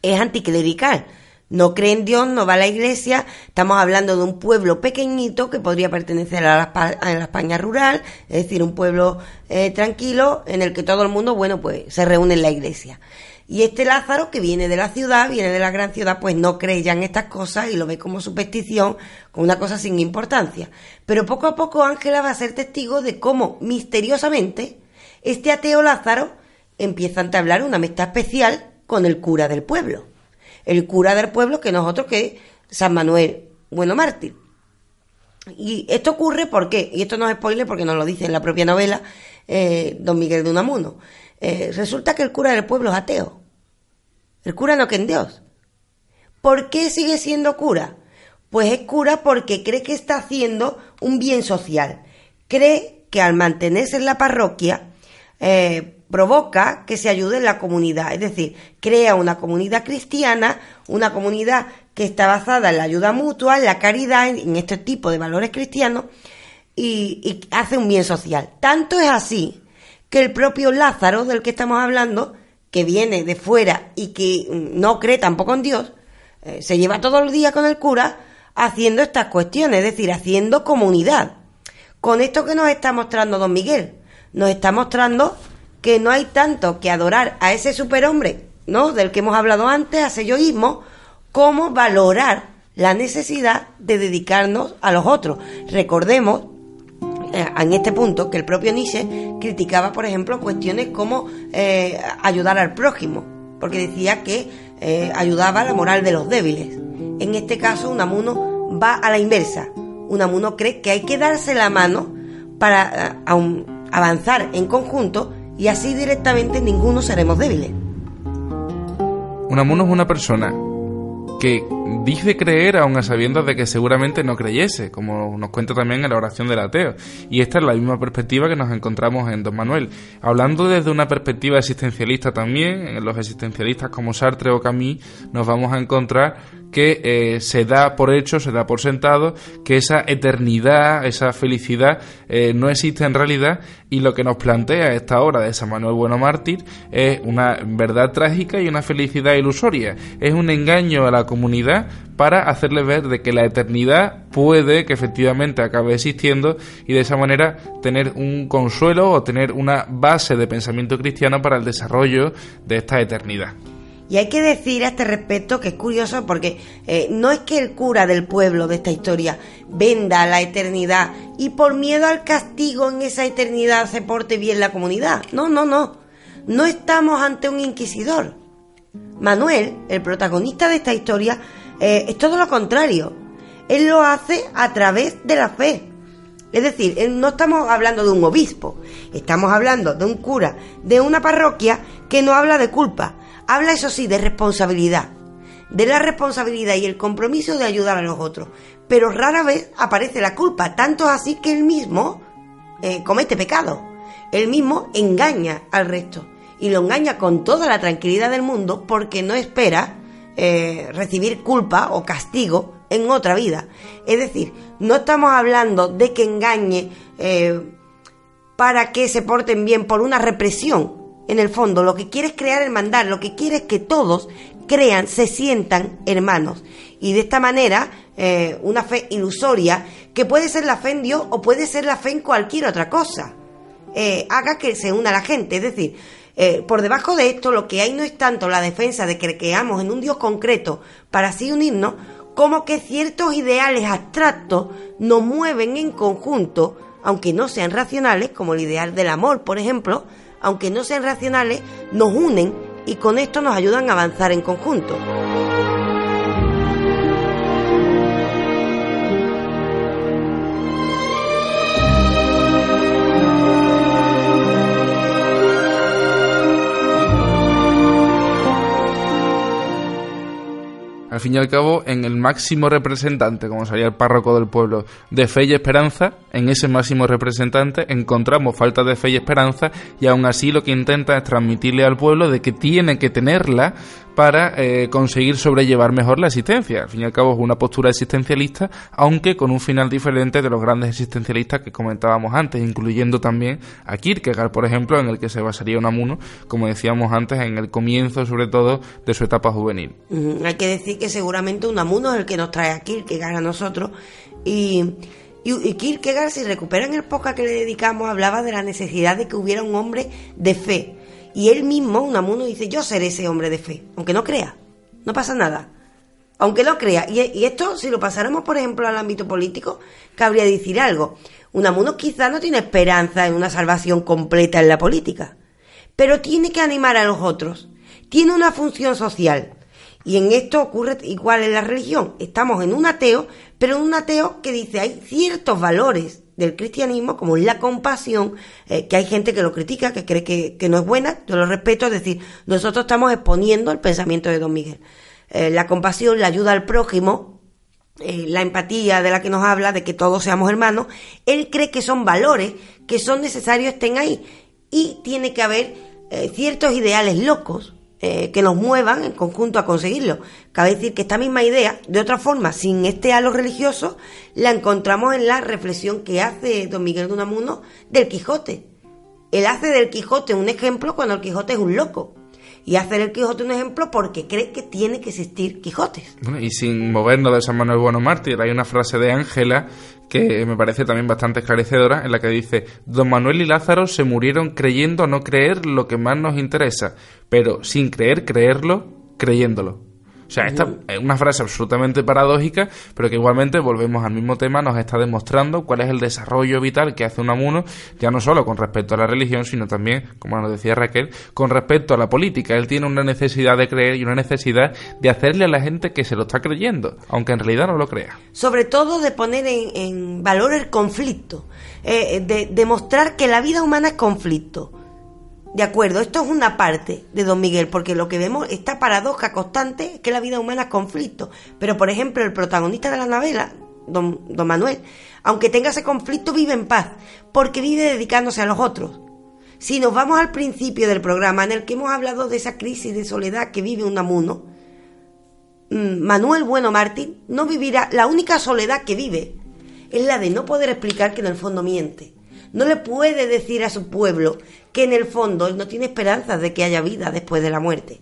es anticlerical no cree en Dios, no va a la iglesia, estamos hablando de un pueblo pequeñito que podría pertenecer a la, España rural, es decir, un pueblo eh, tranquilo en el que todo el mundo, bueno, pues se reúne en la iglesia. Y este Lázaro, que viene de la ciudad, viene de la gran ciudad, pues no cree ya en estas cosas y lo ve como superstición, como una cosa sin importancia. Pero poco a poco Ángela va a ser testigo de cómo, misteriosamente, este ateo Lázaro empieza a entablar una amistad especial con el cura del pueblo el cura del pueblo que nosotros que San Manuel Bueno Mártir. Y esto ocurre porque, y esto no es spoiler porque nos lo dice en la propia novela eh, Don Miguel de Unamuno, eh, resulta que el cura del pueblo es ateo. El cura no cree en Dios. ¿Por qué sigue siendo cura? Pues es cura porque cree que está haciendo un bien social. Cree que al mantenerse en la parroquia, eh, provoca que se ayude en la comunidad, es decir, crea una comunidad cristiana, una comunidad que está basada en la ayuda mutua, en la caridad, en, este tipo de valores cristianos y, hace un bien social. Tanto es así que el propio Lázaro, del que estamos hablando, que viene de fuera y que no cree tampoco en Dios, eh, se lleva todo el día con el cura haciendo estas cuestiones, es decir, haciendo comunidad. Con esto que nos está mostrando don Miguel, nos está mostrando que no hay tanto que adorar a ese superhombre, ¿no? Del que hemos hablado antes, a ese yoísmo, como valorar la necesidad de dedicarnos a los otros. Recordemos eh, en este punto que el propio Nietzsche criticaba, por ejemplo, cuestiones como eh, ayudar al prójimo, porque decía que eh, ayudaba a la moral de los débiles. En este caso, Unamuno va a la inversa. Unamuno cree que hay que darse la mano para avanzar en conjunto y así directamente ninguno seremos débiles. Unamuno es una persona que dice creer aun a sabiendas de que seguramente no creyese, como nos cuenta también en la oración del ateo. Y esta es la misma perspectiva que nos encontramos en Don Manuel. Hablando desde una perspectiva existencialista también, en los existencialistas como Sartre o Camus, nos vamos a encontrar que eh, se da por hecho, se da por sentado, que esa eternidad, esa felicidad eh, no existe en realidad y lo que nos plantea esta obra de San Manuel Bueno Mártir es una verdad trágica y una felicidad ilusoria. Es un engaño a la comunidad para hacerle ver de que la eternidad puede que efectivamente acabe existiendo y de esa manera tener un consuelo o tener una base de pensamiento cristiano para el desarrollo de esta eternidad. Y hay que decir a este respecto que es curioso porque eh, no es que el cura del pueblo de esta historia venda la eternidad y por miedo al castigo en esa eternidad se porte bien la comunidad. No, no, no. No estamos ante un inquisidor. Manuel, el protagonista de esta historia, eh, es todo lo contrario. Él lo hace a través de la fe. Es decir, no estamos hablando de un obispo, estamos hablando de un cura de una parroquia que no habla de culpa, Habla, eso sí, de responsabilidad, de la responsabilidad y el compromiso de ayudar a los otros, pero rara vez aparece la culpa, tanto así que él mismo eh, comete pecado, él mismo engaña al resto y lo engaña con toda la tranquilidad del mundo porque no espera eh, recibir culpa o castigo en otra vida. Es decir, no estamos hablando de que engañe eh, para que se porten bien por una represión, en el fondo, lo que quiere es crear el mandar, lo que quiere es que todos crean, se sientan hermanos. Y de esta manera, eh, una fe ilusoria, que puede ser la fe en Dios o puede ser la fe en cualquier otra cosa, haga que se una la gente. Es decir, eh, por debajo de esto, lo que hay no es tanto la defensa de que creamos en un Dios concreto para así unirnos, como que ciertos ideales abstractos nos mueven en conjunto, aunque no sean racionales, como el ideal del amor, por ejemplo, aunque no sean racionales, nos unen y con esto nos ayudan a avanzar en conjunto. Al fin y al cabo, en el máximo representante, como sería el párroco del pueblo, de fe y esperanza, en ese máximo representante encontramos falta de fe y esperanza y aún así lo que intenta es transmitirle al pueblo de que tiene que tenerla para eh, conseguir sobrellevar mejor la existencia. Al fin y al cabo es una postura existencialista, aunque con un final diferente de los grandes existencialistas que comentábamos antes, incluyendo también a Kierkegaard, por ejemplo, en el que se basaría Unamuno, como decíamos antes, en el comienzo sobre todo de su etapa juvenil. hay que decir que seguramente Unamuno es el que nos trae a Kierkegaard a nosotros y... Y, Kierkegaard, si recuperan el poca que le dedicamos, hablaba de la necesidad de que hubiera un hombre de fe, y él mismo, Unamuno, dice, yo seré ese hombre de fe, aunque no crea, no pasa nada. Aunque no crea. Y, esto, si lo pasáramos, por ejemplo, al ámbito político, cabría decir algo. Unamuno quizá no tiene esperanza en una salvación completa en la política, pero tiene que animar a los otros. Tiene una función social. Y en esto ocurre igual en la religión. Estamos en un ateo, pero en un ateo que dice hay ciertos valores del cristianismo, como la compasión, eh, que hay gente que lo critica, que cree que, no es buena, yo lo respeto, es decir, nosotros estamos exponiendo el pensamiento de Don Miguel. Eh, la compasión, la ayuda al prójimo, eh, la empatía de la que nos habla, de que todos seamos hermanos, él cree que son valores que son necesarios estén ahí. Y tiene que haber ciertos ideales locos eh, que nos muevan en conjunto a conseguirlo. Cabe decir que esta misma idea, de otra forma, sin este halo religioso, la encontramos en la reflexión que hace don Miguel de Unamuno del Quijote. Él hace del Quijote un ejemplo cuando el Quijote es un loco y hacer el Quijote un ejemplo porque cree que tiene que existir Quijotes. y sin movernos de San Manuel Bueno Mártir, hay una frase de Ángela que me parece también bastante esclarecedora, en la que dice, Don Manuel y Lázaro se murieron creyendo no creer lo que más nos interesa, pero sin creer creerlo, creyéndolo. O sea, esta es una frase absolutamente paradójica, pero que igualmente volvemos al mismo tema, nos está demostrando cuál es el desarrollo vital que hace Unamuno, ya no solo con respecto a la religión, sino también, como nos decía Raquel, con respecto a la política. Él tiene una necesidad de creer y una necesidad de hacerle a la gente que se lo está creyendo, aunque en realidad no lo crea. Sobre todo de poner en, valor el conflicto, eh, de demostrar que la vida humana es conflicto de acuerdo, esto es una parte de Don Miguel, porque lo que vemos, esta paradoja constante, es que la vida humana es conflicto. Pero, por ejemplo, el protagonista de la novela, don, don Manuel, aunque tenga ese conflicto, vive en paz, porque vive dedicándose a los otros. Si nos vamos al principio del programa en el que hemos hablado de esa crisis de soledad que vive un amuno, mm, Manuel Bueno Martín no vivirá, la única soledad que vive es la de no poder explicar que en el fondo miente. No le puede decir a su pueblo que en el fondo él no tiene esperanzas de que haya vida después de la muerte.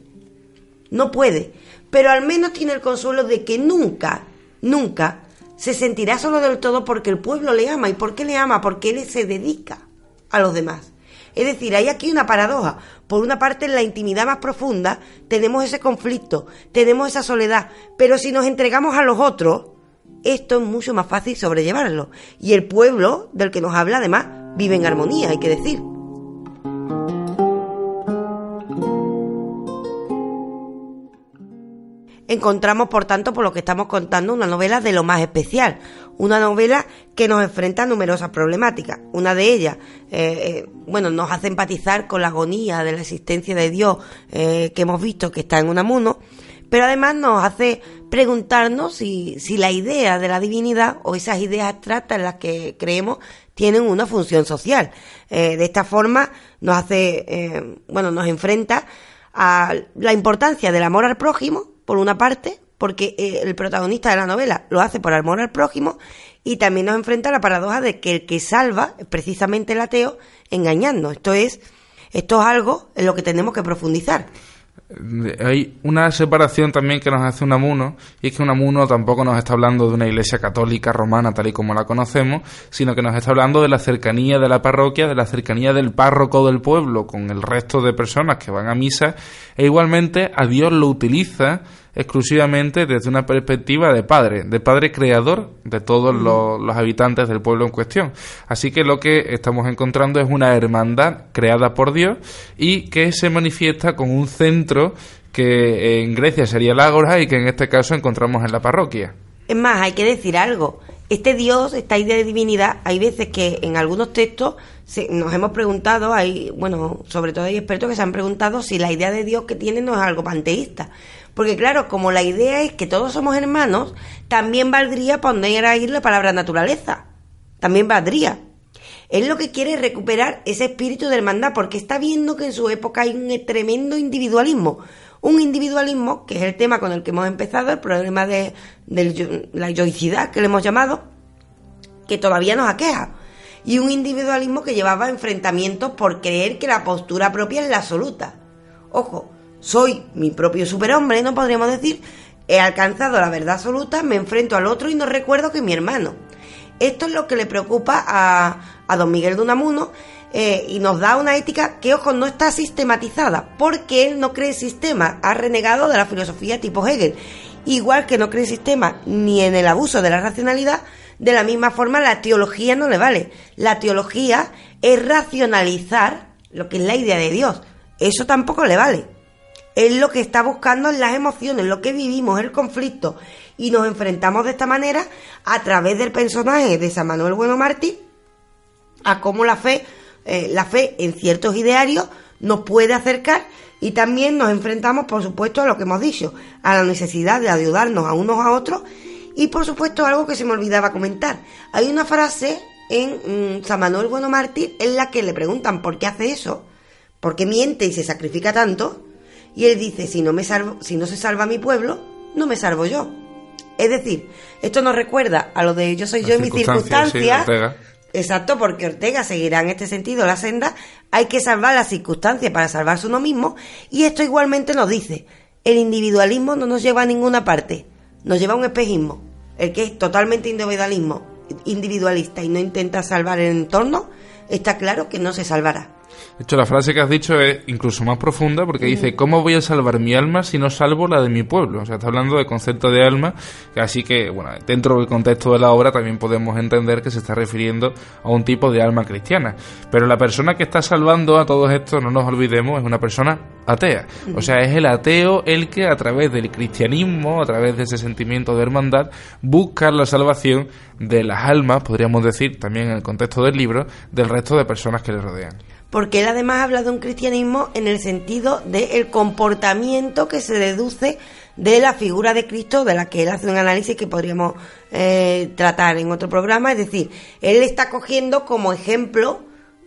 No puede, pero al menos tiene el consuelo de que nunca, nunca se sentirá solo del todo porque el pueblo le ama. ¿Y por qué le ama? Porque él se dedica a los demás. Es decir, hay aquí una paradoja. Por una parte, en la intimidad más profunda tenemos ese conflicto, tenemos esa soledad, pero si nos entregamos a los otros, esto es mucho más fácil sobrellevarlo. Y el pueblo del que nos habla, además, vive en armonía, hay que decir. Encontramos, por tanto, por lo que estamos contando, una novela de lo más especial, una novela que nos enfrenta a numerosas problemáticas. Una de ellas, eh, eh, bueno, nos hace empatizar con la agonía de la existencia de Dios eh, que hemos visto que está en Unamuno, pero además nos hace preguntarnos si, si la idea de la divinidad o esas ideas abstractas en las que creemos tienen una función social. de esta forma nos hace, bueno, nos enfrenta a la importancia del amor al prójimo, por una parte, porque eh, el protagonista de la novela lo hace por amor al prójimo, y también nos enfrenta a la paradoja de que el que salva es precisamente el ateo engañando. Esto es, esto es algo en lo que tenemos que profundizar hay una separación también que nos hace Unamuno, y es que Unamuno tampoco nos está hablando de una iglesia católica romana tal y como la conocemos, sino que nos está hablando de la cercanía de la parroquia, de la cercanía del párroco del pueblo con el resto de personas que van a misa, e igualmente a Dios lo utiliza exclusivamente desde una perspectiva de padre, de padre creador de todos los, habitantes del pueblo en cuestión. Así que lo que estamos encontrando es una hermandad creada por Dios y que se manifiesta con un centro que en Grecia sería la Ágora y que en este caso encontramos en la parroquia. Es más, hay que decir algo. Este Dios, esta idea de divinidad, hay veces que en algunos textos nos hemos preguntado, hay, bueno, sobre todo hay expertos que se han preguntado si la idea de Dios que tiene no es algo panteísta. Porque claro, como la idea es que todos somos hermanos, también valdría poner ahí la palabra naturaleza. También valdría. Él lo que quiere recuperar ese espíritu de hermandad porque está viendo que en su época hay un tremendo individualismo. Un individualismo, que es el tema con el que hemos empezado, el problema de, la yoicidad que le hemos llamado, que todavía nos aqueja. Y un individualismo que llevaba enfrentamientos por creer que la postura propia es la absoluta. Ojo, soy mi propio superhombre, no podríamos decir, he alcanzado la verdad absoluta, me enfrento al otro y no recuerdo que mi hermano. Esto es lo que le preocupa a, a don Miguel de Unamuno eh, y nos da una ética que, ojo, no está sistematizada, porque él no cree sistema, ha renegado de la filosofía tipo Hegel. Igual que no cree sistema ni en el abuso de la racionalidad, de la misma forma la teología no le vale. La teología es racionalizar lo que es la idea de Dios. Eso tampoco le vale es lo que está buscando en las emociones, lo que vivimos, el conflicto. Y nos enfrentamos de esta manera a través del personaje de San Manuel Bueno Martí a cómo la fe, eh, la fe en ciertos idearios nos puede acercar y también nos enfrentamos, por supuesto, a lo que hemos dicho, a la necesidad de ayudarnos a unos a otros y, por supuesto, algo que se me olvidaba comentar. Hay una frase en mm, San Manuel Bueno Martí en la que le preguntan por qué hace eso, por qué miente y se sacrifica tanto, y él dice, si no, me salvo, si no se salva mi pueblo, no me salvo yo. Es decir, esto nos recuerda a lo de yo soy yo en mis circunstancias. Exacto, porque Ortega seguirá en este sentido la senda. Hay que salvar las circunstancias para salvarse uno mismo. Y esto igualmente nos dice, el individualismo no nos lleva a ninguna parte, nos lleva a un espejismo. El que es totalmente individualismo, individualista y no intenta salvar el entorno, está claro que no se salvará. De hecho, la frase que has dicho es incluso más profunda porque dice, ¿cómo voy a salvar mi alma si no salvo la de mi pueblo? O sea, está hablando del concepto de alma, así que, bueno, dentro del contexto de la obra también podemos entender que se está refiriendo a un tipo de alma cristiana. Pero la persona que está salvando a todos estos, no nos olvidemos, es una persona atea. O sea, es el ateo el que a través del cristianismo, a través de ese sentimiento de hermandad, busca la salvación de las almas, podríamos decir, también en el contexto del libro, del resto de personas que le rodean porque él además habla de un cristianismo en el sentido del comportamiento que se deduce de la figura de Cristo, de la que él hace un análisis que podríamos eh, tratar en otro programa. Es decir, él está cogiendo como ejemplo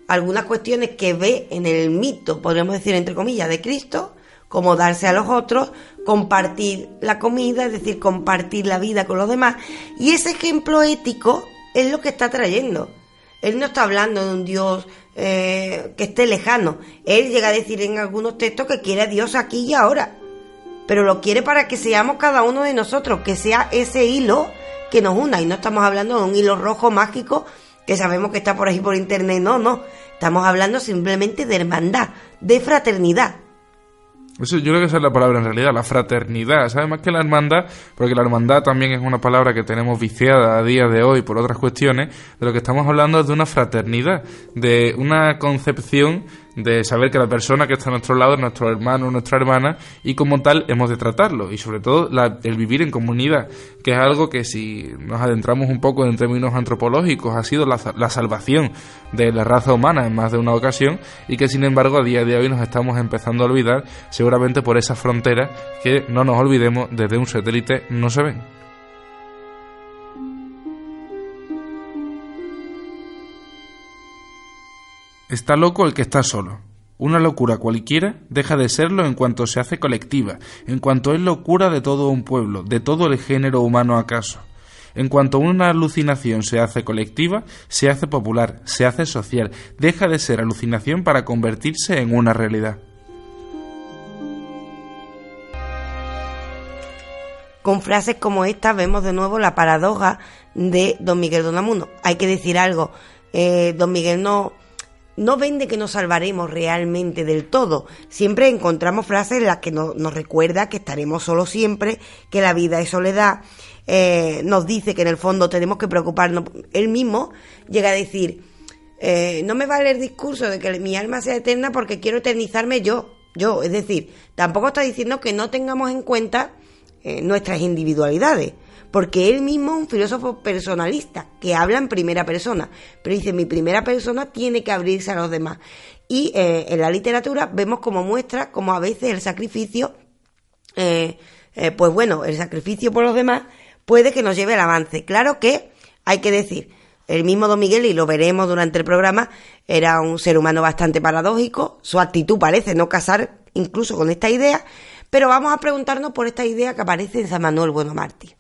algunas cuestiones que ve en el mito, podríamos decir entre comillas, de Cristo, como darse a los otros, compartir la comida, es decir, compartir la vida con los demás. Y ese ejemplo ético es lo que está trayendo. Él no está hablando de un Dios eh, que esté lejano. Él llega a decir en algunos textos que quiere a Dios aquí y ahora, pero lo quiere para que seamos cada uno de nosotros, que sea ese hilo que nos una. Y no estamos hablando de un hilo rojo mágico que sabemos que está por ahí por internet, no, no. Estamos hablando simplemente de hermandad, de fraternidad. Eso, yo creo que esa es la palabra en realidad, la fraternidad, ¿sabes? Más que la hermandad, porque la hermandad también es una palabra que tenemos viciada a día de hoy por otras cuestiones, de lo que estamos hablando es de una fraternidad, de una concepción de saber que la persona que está a nuestro lado es nuestro hermano nuestra hermana y como tal hemos de tratarlo y sobre todo el vivir en comunidad, que es algo que si nos adentramos un poco en términos antropológicos ha sido la, la salvación de la raza humana en más de una ocasión y que sin embargo a día de hoy nos estamos empezando a olvidar seguramente por esas fronteras que no nos olvidemos desde un satélite no se ven. Está loco el que está solo. Una locura cualquiera deja de serlo en cuanto se hace colectiva, en cuanto es locura de todo un pueblo, de todo el género humano acaso. En cuanto una alucinación se hace colectiva, se hace popular, se hace social, deja de ser alucinación para convertirse en una realidad. Con frases como esta vemos de nuevo la paradoja de don Miguel Donamuno. Hay que decir algo, eh, don Miguel no no vende que nos salvaremos realmente del todo. Siempre encontramos frases en las que nos recuerda que estaremos solos siempre, que la vida es soledad. Eh, nos dice que en el fondo tenemos que preocuparnos. Él mismo llega a decir, eh, no me vale el discurso de que mi alma sea eterna porque quiero eternizarme yo. Yo, es decir, tampoco está diciendo que no tengamos en cuenta eh, nuestras individualidades porque él mismo es un filósofo personalista que habla en primera persona, pero dice mi primera persona tiene que abrirse a los demás. Y eh, en la literatura vemos como muestra como a veces el sacrificio, eh, eh, pues bueno, el sacrificio por los demás puede que nos lleve al avance. Claro que hay que decir, el mismo Don Miguel, y lo veremos durante el programa, era un ser humano bastante paradójico, su actitud parece no casar incluso con esta idea, pero vamos a preguntarnos por esta idea que aparece en San Manuel Bueno Mártir.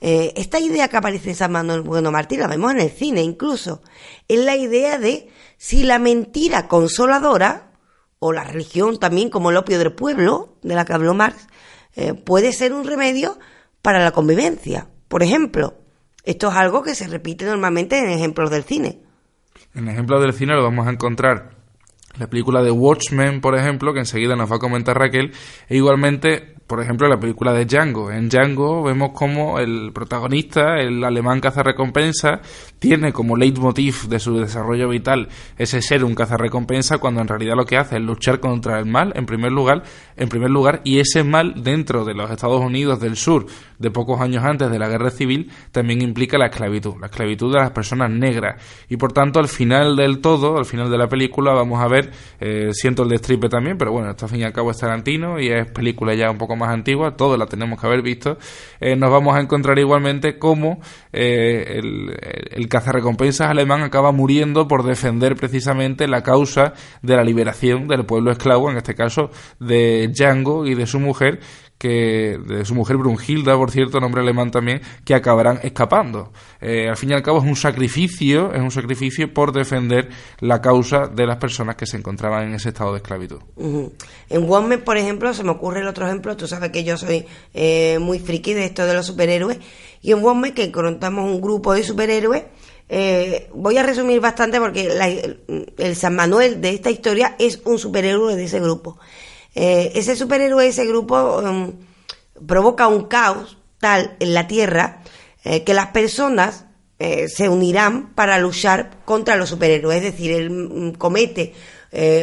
Eh, esta idea que aparece en San Manuel Bueno Martín, la vemos en el cine incluso, es la idea de si la mentira consoladora, o la religión también como el opio del pueblo, de la que habló Marx, eh, puede ser un remedio para la convivencia. Por ejemplo, esto es algo que se repite normalmente en ejemplos del cine. En ejemplos del cine lo vamos a encontrar la película de Watchmen, por ejemplo, que enseguida nos va a comentar Raquel, e igualmente por ejemplo, la película de Django. En Django vemos como el protagonista, el alemán cazarrecompensa, tiene como leitmotiv de su desarrollo vital ese ser un cazarrecompensa cuando en realidad lo que hace es luchar contra el mal en primer lugar, en primer lugar y ese mal dentro de los Estados Unidos del sur de pocos años antes de la guerra civil también implica la esclavitud, la esclavitud de las personas negras y por tanto al final del todo, al final de la película vamos a ver, eh, siento el destripe también, pero bueno, esto al fin y al cabo es Tarantino y es película ya un poco más antigua, todos la tenemos que haber visto, eh, nos vamos a encontrar igualmente como eh, el, el cazarrecompensas alemán acaba muriendo por defender precisamente la causa de la liberación del pueblo esclavo, en este caso de Django y de su mujer, que de su mujer Brunhilda, por cierto, nombre alemán también, que acabarán escapando. Eh, al fin y al cabo es un sacrificio, es un sacrificio por defender la causa de las personas que se encontraban en ese estado de esclavitud. En One por ejemplo, se me ocurre el otro ejemplo, tú sabes que yo soy eh, muy friki de esto de los superhéroes, y en One que contamos un grupo de superhéroes, Eh, voy a resumir bastante porque el San Manuel de esta historia es un superhéroe de ese grupo. Eh, ese superhéroe ese grupo um, provoca un caos tal en la Tierra eh, que las personas se unirán para luchar contra los superhéroes. Es decir, él mm, comete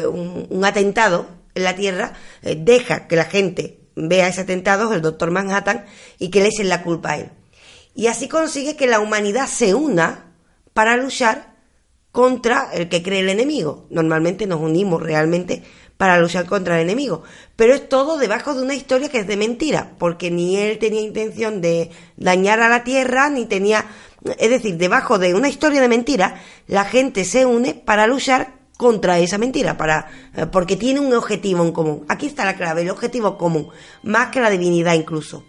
un, atentado en la Tierra, deja que la gente vea ese atentado, el doctor Manhattan, y que le echen la culpa a él. Y así consigue que la humanidad se una para luchar contra el que cree el enemigo. Normalmente nos unimos realmente para luchar contra el enemigo. Pero es todo debajo de una historia que es de mentira, porque ni él tenía intención de dañar a la tierra, ni tenía... Es decir, debajo de una historia de mentira, la gente se une para luchar contra esa mentira, para, eh, porque tiene un objetivo en común. Aquí está la clave, el objetivo común, más que la divinidad incluso.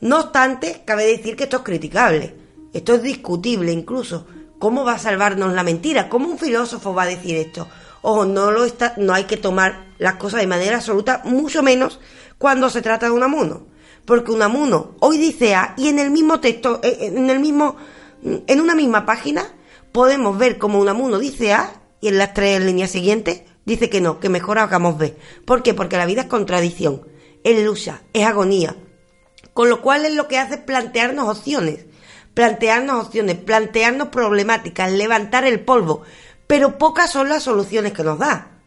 No obstante, cabe decir que esto es criticable, esto es discutible incluso, ¿Cómo va a salvarnos la mentira? ¿Cómo un filósofo va a decir esto? Ojo, no, lo está, no hay que tomar las cosas de manera absoluta, mucho menos cuando se trata de un amuno. Porque un amuno hoy dice A y en el mismo texto, eh, en el mismo, en una misma página, podemos ver como un amuno dice A y en las tres líneas siguientes dice que no, que mejor hagamos B. ¿Por qué? Porque la vida es contradicción, es lucha, es agonía. Con lo cual es lo que hace plantearnos opciones plantearnos opciones, plantearnos problemáticas, levantar el polvo, pero pocas son las soluciones que nos da.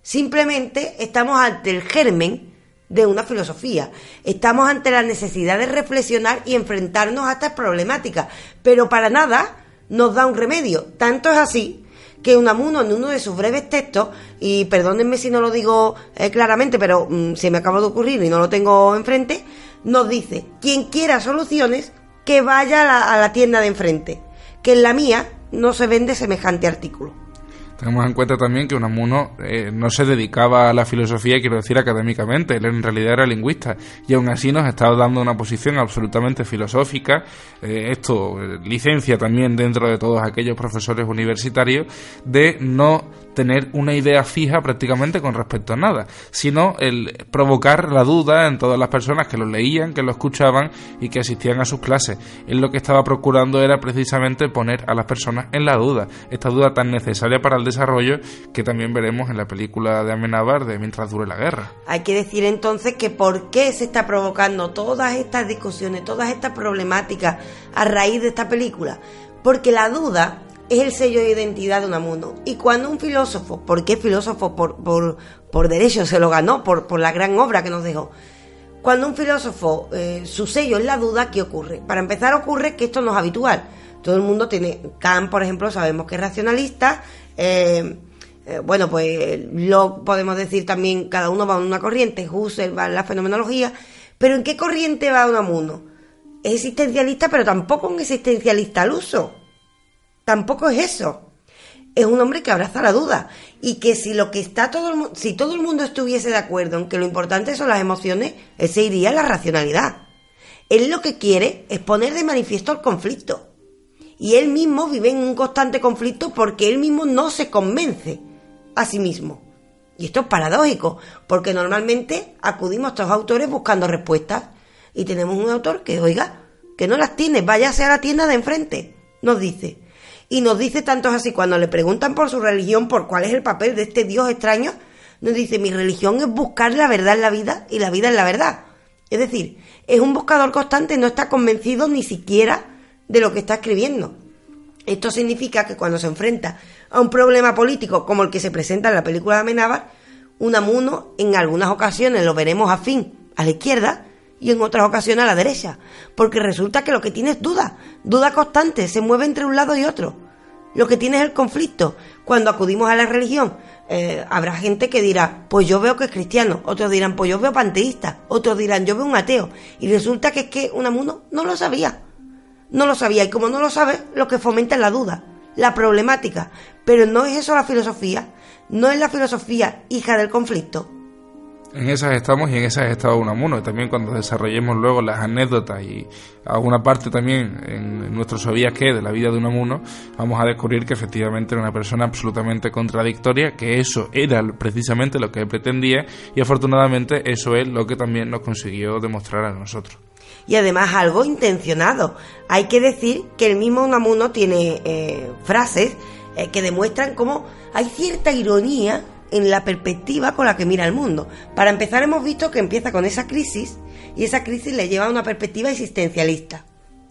Simplemente estamos ante el germen de una filosofía. Estamos ante la necesidad de reflexionar y enfrentarnos a estas problemáticas, pero para nada nos da un remedio. Tanto es así que Unamuno en uno de sus breves textos, y perdónenme si no lo digo eh, claramente, pero mm, se me acaba de ocurrir y no lo tengo enfrente, nos dice, quien quiera soluciones, que vaya a la, tienda de enfrente, que en la mía no se vende semejante artículo. Tenemos en cuenta también que Unamuno eh, no se dedicaba a la filosofía, quiero decir académicamente, él en realidad era lingüista. Y aún así nos estaba dando una posición absolutamente filosófica, eh, esto eh, licencia también dentro de todos aquellos profesores universitarios de no tener una idea fija prácticamente con respecto a nada, sino el provocar la duda en todas las personas que lo leían, que lo escuchaban y que asistían a sus clases. Él lo que estaba procurando era precisamente poner a las personas en la duda, esta duda tan necesaria para el desarrollo que también veremos en la película de Amenábar de Mientras dure la guerra. Hay que decir entonces que por qué se está provocando todas estas discusiones, todas estas problemáticas a raíz de esta película. Porque la duda es el sello de identidad de Unamuno. Y cuando un filósofo, ¿por qué filósofo? Por, por, por derecho se lo ganó, por, por la gran obra que nos dejó. Cuando un filósofo, eh, su sello es la duda, ¿qué ocurre? Para empezar ocurre que esto no es habitual. Todo el mundo tiene, Kant, por ejemplo, sabemos que es racionalista. Eh, eh, bueno, pues lo podemos decir también, cada uno va en una corriente, Husserl va en la fenomenología. Pero ¿en qué corriente va Unamuno? Es existencialista, pero tampoco un existencialista al uso Tampoco es eso. Es un hombre que abraza la duda y que si lo que está todo el, si todo el mundo estuviese de acuerdo en que lo importante son las emociones, él se iría a la racionalidad. Él lo que quiere es poner de manifiesto el conflicto. Y él mismo vive en un constante conflicto porque él mismo no se convence a sí mismo. Y esto es paradójico, porque normalmente acudimos a estos autores buscando respuestas. Y tenemos un autor que, oiga, que no las tiene, váyase a la tienda de enfrente. Nos dice, y nos dice tantos así, cuando le preguntan por su religión, por cuál es el papel de este Dios extraño, nos dice, mi religión es buscar la verdad en la vida y la vida en la verdad. Es decir, es un buscador constante, no está convencido ni siquiera de lo que está escribiendo. Esto significa que cuando se enfrenta a un problema político como el que se presenta en la película de Amenábar, Unamuno en algunas ocasiones lo veremos afín a la izquierda y en otras ocasiones a la derecha, porque resulta que lo que tiene es duda, duda constante, se mueve entre un lado y otro. Lo que tiene es el conflicto. Cuando acudimos a la religión, eh, habrá gente que dirá, pues yo veo que es cristiano, otros dirán, pues yo veo panteísta, otros dirán, yo veo un ateo, y resulta que es que Unamuno no lo sabía, no lo sabía, y como no lo sabe, lo que fomenta es la duda, la problemática, pero no es eso la filosofía, no es la filosofía hija del conflicto, en esas estamos y en esas ha estado Unamuno. Y también cuando desarrollemos luego las anécdotas y alguna parte también en nuestro sabías que de la vida de Unamuno, vamos a descubrir que efectivamente era una persona absolutamente contradictoria, que eso era precisamente lo que pretendía y afortunadamente eso es lo que también nos consiguió demostrar a nosotros. Y además algo intencionado. Hay que decir que el mismo Unamuno tiene eh, frases eh, que demuestran cómo hay cierta ironía en la perspectiva con la que mira el mundo. Para empezar hemos visto que empieza con esa crisis y esa crisis le lleva a una perspectiva existencialista.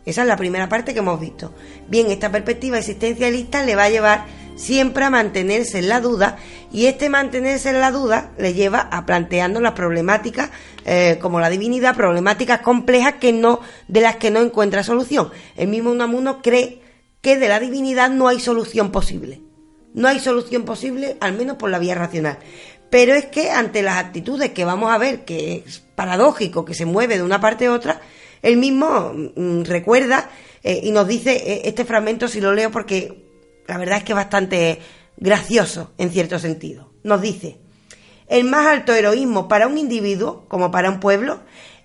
Esa es la primera parte que hemos visto. Bien, esta perspectiva existencialista le va a llevar siempre a mantenerse en la duda y este mantenerse en la duda le lleva a planteando las problemáticas eh, como la divinidad, problemáticas complejas que no, de las que no encuentra solución. El mismo Unamuno cree que de la divinidad no hay solución posible. No hay solución posible, al menos por la vía racional. Pero es que ante las actitudes que vamos a ver, que es paradójico, que se mueve de una parte a otra, él mismo mm, recuerda eh, y nos dice eh, este fragmento, si lo leo, porque la verdad es que es bastante gracioso en cierto sentido. Nos dice, el más alto heroísmo para un individuo, como para un pueblo,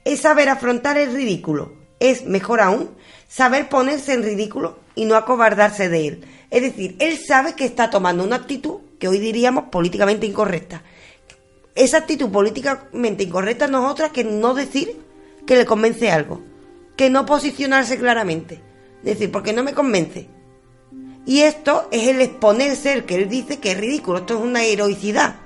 es saber afrontar el ridículo. Es, mejor aún, saber ponerse en ridículo y no acobardarse de él. Es decir, él sabe que está tomando una actitud que hoy diríamos políticamente incorrecta. Esa actitud políticamente incorrecta no es otra que no decir que le convence algo, que no posicionarse claramente. Es decir, porque no me convence. Y esto es el exponerse, el que él dice que es ridículo. Esto es una heroicidad.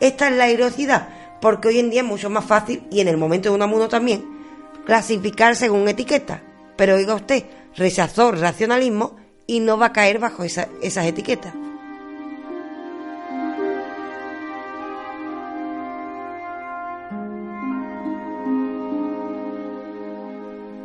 Esta es la heroicidad, porque hoy en día es mucho más fácil, y en el momento de un amuno también, clasificar según etiqueta. Pero oiga usted, rechazó racionalismo y no va a caer bajo esas etiquetas.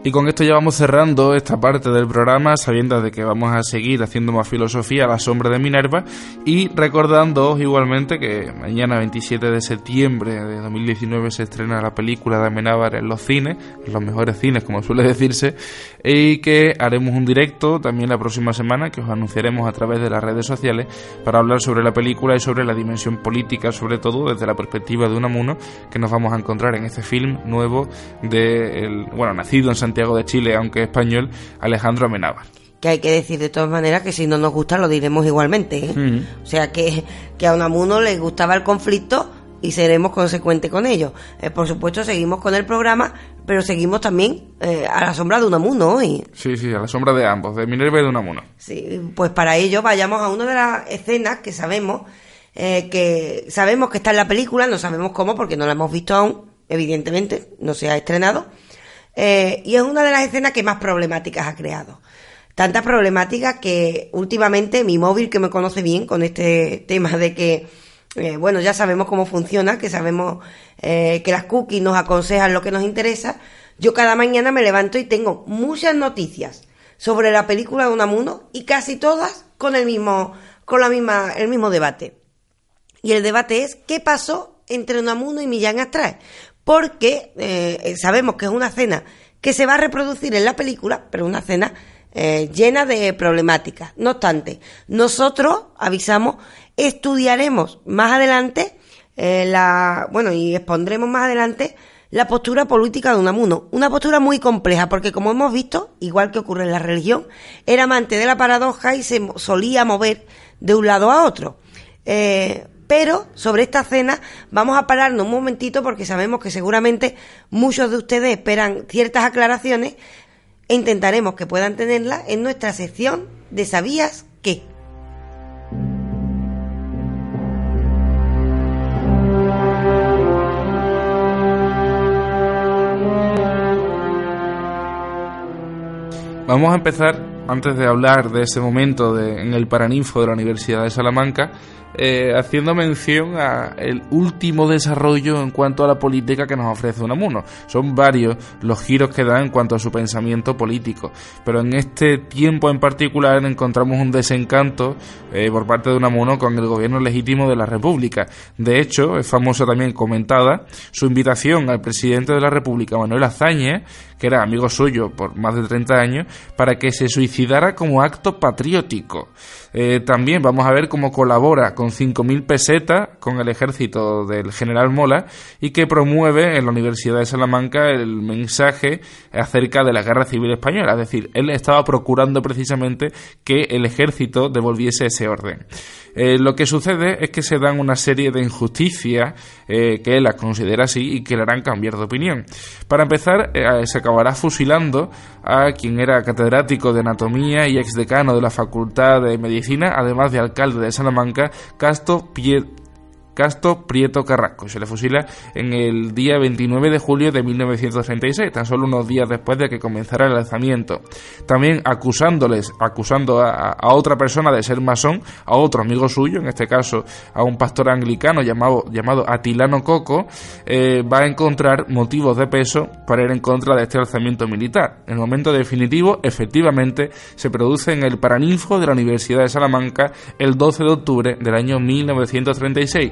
Y con esto ya vamos cerrando esta parte del programa, sabiendo de que vamos a seguir haciendo más filosofía a la sombra de Minerva y recordándoos igualmente que mañana 27 de septiembre de 2019 se estrena la película de Amenábar en los cines, los mejores cines como suele decirse, y que haremos un directo también la próxima semana que os anunciaremos a través de las redes sociales para hablar sobre la película y sobre la dimensión política, sobre todo desde la perspectiva de Unamuno que nos vamos a encontrar en este film nuevo de bueno, nacido en San Santiago de Chile, aunque español, Alejandro Amenábar que hay que decir de todas maneras que si no nos gusta lo diremos igualmente. ¿eh? O sea que, que a Unamuno le gustaba el conflicto y seremos consecuentes con ello. Eh, por supuesto, seguimos con el programa, pero seguimos también eh, a la sombra de Unamuno hoy. Sí, sí, a la sombra de ambos, de Minerva y de Unamuno. Sí, pues para ello vayamos a una de las escenas que sabemos que sabemos que está en la película, no sabemos cómo porque no la hemos visto aún, evidentemente, no se ha estrenado eh, y es una de las escenas que más problemáticas ha creado. Tantas problemáticas que últimamente mi móvil, que me conoce bien con este tema de que, eh, bueno, ya sabemos cómo funciona, que sabemos eh, que las cookies nos aconsejan lo que nos interesa, yo cada mañana me levanto y tengo muchas noticias sobre la película de Unamuno y casi todas con el mismo, con la misma, el mismo debate. Y el debate es qué pasó entre Unamuno y Millán Astray porque eh, sabemos que es una cena que se va a reproducir en la película, pero una cena eh, llena de problemáticas. No obstante, nosotros avisamos, estudiaremos más adelante eh, la, bueno, y expondremos más adelante la postura política de Unamuno. Una postura muy compleja, porque como hemos visto, igual que ocurre en la religión, era amante de la paradoja y se solía mover de un lado a otro. Eh, pero sobre esta cena vamos a pararnos un momentito porque sabemos que seguramente muchos de ustedes esperan ciertas aclaraciones e intentaremos que puedan tenerlas en nuestra sección de ¿Sabías qué? Vamos a empezar, antes de hablar de ese momento en el Paraninfo de la Universidad de Salamanca, eh, haciendo mención a el último desarrollo en cuanto a la política que nos ofrece Unamuno. Son varios los giros que da en cuanto a su pensamiento político, pero en este tiempo en particular encontramos un desencanto eh, por parte de Unamuno con el gobierno legítimo de la República. De hecho, es famosa también comentada su invitación al presidente de la República, Manuel Azañez, que era amigo suyo por más de 30 años, para que se suicidara como acto patriótico. Eh, también vamos a ver cómo colabora con 5.000 pesetas con el ejército del general Mola y que promueve en la Universidad de Salamanca el mensaje acerca de la guerra civil española. Es decir, él estaba procurando precisamente que el ejército devolviese ese orden. Eh, lo que sucede es que se dan una serie de injusticias eh, que él las considera así y que le harán cambiar de opinión. Para empezar, eh, se acabará fusilando a quien era catedrático de anatomía y exdecano de la Facultad de Medicina, además de alcalde de Salamanca, Casto Piet Casto Prieto Carrasco. Se le fusila en el día 29 de julio de 1936, tan solo unos días después de que comenzara el alzamiento. También acusándoles, acusando a, otra persona de ser masón, a otro amigo suyo, en este caso a un pastor anglicano llamado, llamado Atilano Coco, eh, va a encontrar motivos de peso para ir en contra de este alzamiento militar. En el momento definitivo, efectivamente, se produce en el Paraninfo de la Universidad de Salamanca el 12 de octubre del año 1936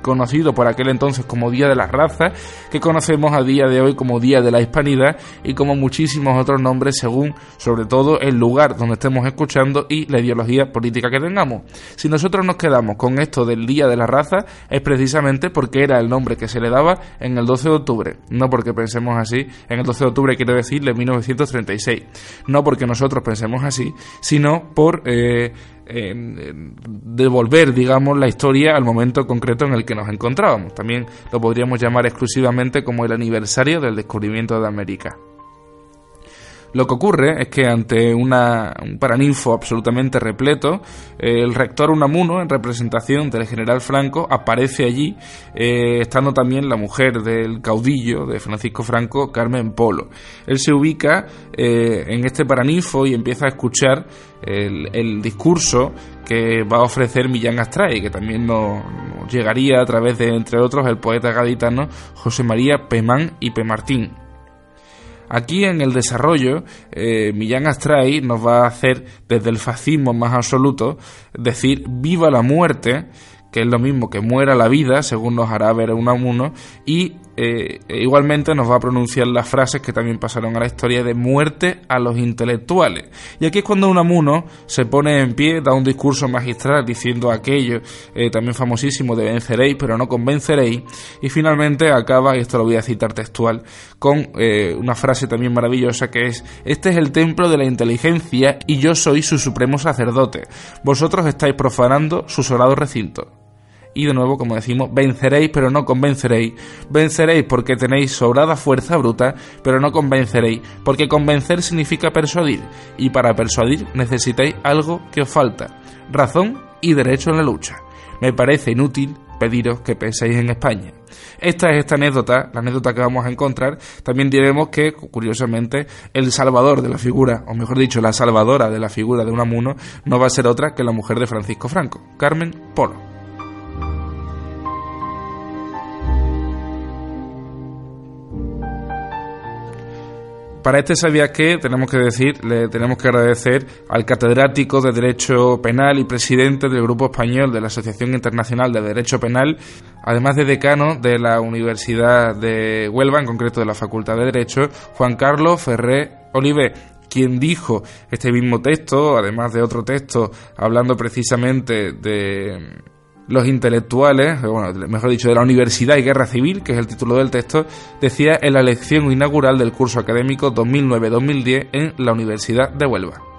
conocido por aquel entonces como Día de las Razas, que conocemos a día de hoy como Día de la Hispanidad y como muchísimos otros nombres según sobre todo el lugar donde estemos escuchando y la ideología política que tengamos. Si nosotros nos quedamos con esto del Día de la Raza es precisamente porque era el nombre que se le daba en el 12 de octubre, no porque pensemos así, en el 12 de octubre quiero decir de 1936, no porque nosotros pensemos así, sino por... Eh, devolver, digamos, la historia al momento concreto en el que nos encontrábamos. También lo podríamos llamar exclusivamente como el aniversario del descubrimiento de América. Lo que ocurre es que ante una, un paraninfo absolutamente repleto, el rector Unamuno, en representación del general Franco, aparece allí, eh, estando también la mujer del caudillo de Francisco Franco, Carmen Polo. Él se ubica eh, en este paraninfo y empieza a escuchar el, discurso que va a ofrecer Millán Astray, que también nos, llegaría a través de, entre otros, el poeta gaditano José María Pemán y Pemartín. Aquí en el desarrollo, eh, Millán Astray nos va a hacer desde el fascismo más absoluto decir viva la muerte, que es lo mismo que muera la vida, según nos hará ver Unamuno, y eh, e igualmente nos va a pronunciar las frases que también pasaron a la historia de muerte a los intelectuales. Y aquí es cuando Unamuno se pone en pie, da un discurso magistral diciendo aquello, eh, también famosísimo de venceréis, pero no convenceréis, y finalmente acaba, y esto lo voy a citar textual, con eh, una frase también maravillosa que es, este es el templo de la inteligencia y yo soy su supremo sacerdote, vosotros estáis profanando su sagrado recinto y de nuevo, como decimos, venceréis pero no convenceréis, venceréis porque tenéis sobrada fuerza bruta, pero no convenceréis, porque convencer significa persuadir, y para persuadir necesitáis algo que os falta, razón y derecho en la lucha. Me parece inútil pediros que penséis en España. Esta es esta anécdota, la anécdota que vamos a encontrar. También diremos que, curiosamente, el salvador de la figura, o mejor dicho, la salvadora de la figura de Unamuno, no va a ser otra que la mujer de Francisco Franco, Carmen Polo. Para este sabía que tenemos que decir, le tenemos que agradecer al catedrático de Derecho Penal y presidente del Grupo Español de la Asociación Internacional de Derecho Penal, además de decano de la Universidad de Huelva, en concreto de la Facultad de Derecho, Juan Carlos Ferré Olive, quien dijo este mismo texto, además de otro texto hablando precisamente de los intelectuales, bueno, mejor dicho, de la Universidad y Guerra Civil, que es el título del texto, decía en la lección inaugural del curso académico 2009-2010 en la Universidad de Huelva.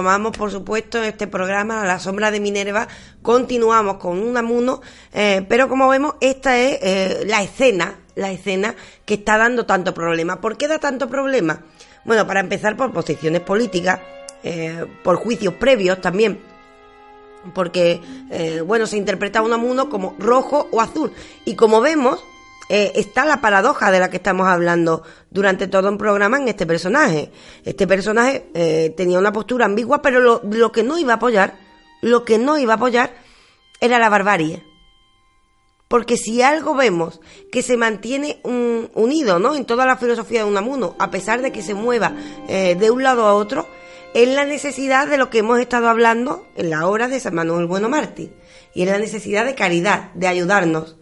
Retomamos, por supuesto, este programa, A la sombra de Minerva, continuamos con un amuno, eh, pero como vemos, esta es eh, la escena, la escena que está dando tanto problema. ¿Por qué da tanto problema? Bueno, para empezar por posiciones políticas, eh, por juicios previos también, porque, bueno, se interpreta un amuno como rojo o azul. Y como vemos, eh, está la paradoja de la que estamos hablando durante todo un programa en este personaje. Este personaje eh, tenía una postura ambigua, pero lo, lo que no iba a apoyar, lo que no iba a apoyar era la barbarie. Porque si algo vemos que se mantiene unido ¿no? en toda la filosofía de Unamuno, a pesar de que se mueva eh, de un lado a otro, es la necesidad de lo que hemos estado hablando en la obra de San Manuel Bueno Martí. Y es la necesidad de caridad, de ayudarnos,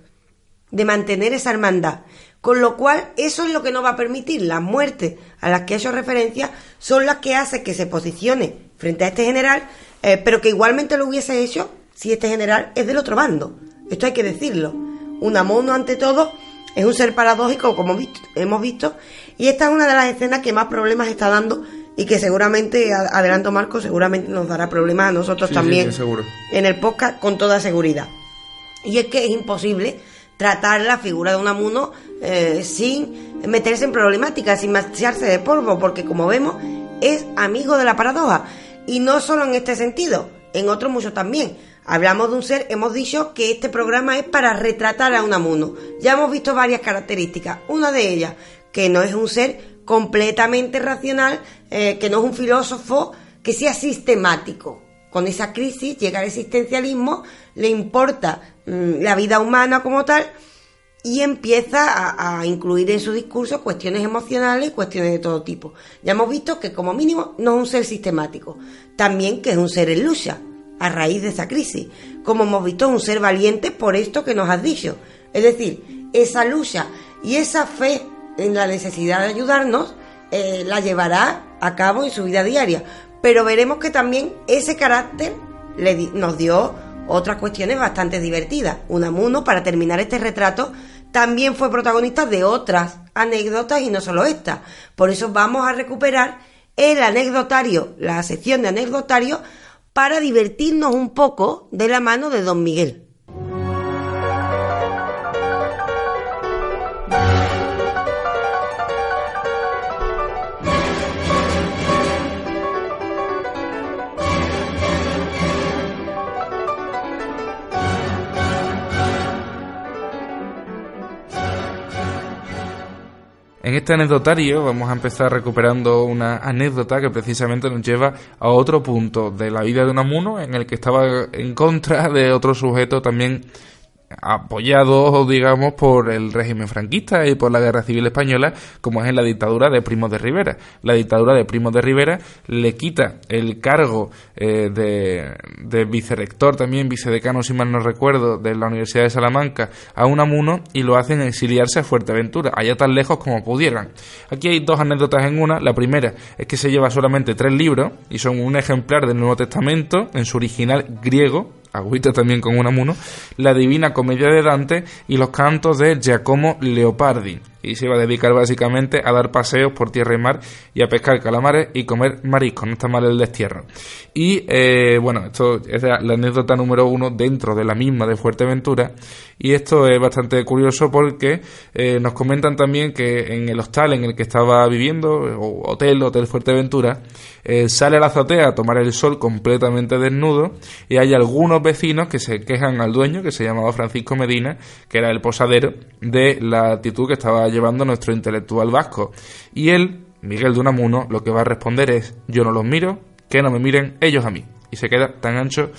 de mantener esa hermandad. Con lo cual, eso es lo que nos va a permitir. Las muertes a las que he hecho referencia son las que hacen que se posicione frente a este general, eh, pero que igualmente lo hubiese hecho si este general es del otro bando. Esto hay que decirlo. Unamuno, ante todo, es un ser paradójico, como hemos visto, y esta es una de las escenas que más problemas está dando y que seguramente, adelanto Marco, seguramente nos dará problemas a nosotros también en el podcast con toda seguridad. Y es que es imposible tratar la figura de Unamuno eh, sin meterse en problemáticas, sin marcharse de polvo, porque como vemos, es amigo de la paradoja. Y no solo en este sentido, en otros muchos también. Hablamos de un ser, hemos dicho que este programa es para retratar a Unamuno. Ya hemos visto varias características. Una de ellas, que no es un ser completamente racional, eh, que no es un filósofo que sea sistemático. Con esa crisis llega al existencialismo, le importa mm, la vida humana como tal y empieza a, incluir en su discurso cuestiones emocionales y cuestiones de todo tipo. Ya hemos visto que como mínimo no es un ser sistemático, también que es un ser en lucha a raíz de esa crisis, como hemos visto un ser valiente por esto que nos has dicho. Es decir, esa lucha y esa fe en la necesidad de ayudarnos eh, la llevará a cabo en su vida diaria. Pero veremos que también ese carácter nos dio otras cuestiones bastante divertidas. Unamuno, para terminar este retrato, también fue protagonista de otras anécdotas y no solo esta. Por eso vamos a recuperar el anecdotario, la sección de anecdotario, para divertirnos un poco de la mano de don Miguel. En este anecdotario vamos a empezar recuperando una anécdota que precisamente nos lleva a otro punto de la vida de Unamuno en el que estaba en contra de otro sujeto también apoyado, digamos, por el régimen franquista y por la Guerra Civil Española, como es en la dictadura de Primo de Rivera. La dictadura de Primo de Rivera le quita el cargo eh, de, de, vicerector, también vicedecano, si mal no recuerdo, de la Universidad de Salamanca a Unamuno y lo hacen exiliarse a Fuerteventura, allá tan lejos como pudieran. Aquí hay dos anécdotas en una. La primera es que se lleva solamente tres libros y son un ejemplar del Nuevo Testamento en su original griego, agüita también con Unamuno, la Divina Comedia de Dante y los cantos de Giacomo Leopardi. Y se iba a dedicar básicamente a dar paseos por tierra y mar y a pescar calamares y comer mariscos, no está mal el destierro. Y eh, bueno, esto es la anécdota número uno dentro de la misma de Fuerteventura. Y esto es bastante curioso porque eh, nos comentan también que en el hostal en el que estaba viviendo, o hotel, Hotel Fuerteventura, eh, sale a la azotea a tomar el sol completamente desnudo y hay algunos vecinos que se quejan al dueño, que se llamaba Francisco Medina, que era el posadero, de la actitud que estaba llevando nuestro intelectual vasco. Y él, Miguel de Unamuno, lo que va a responder es, yo no los miro, que no me miren ellos a mí. Y se queda tan ancho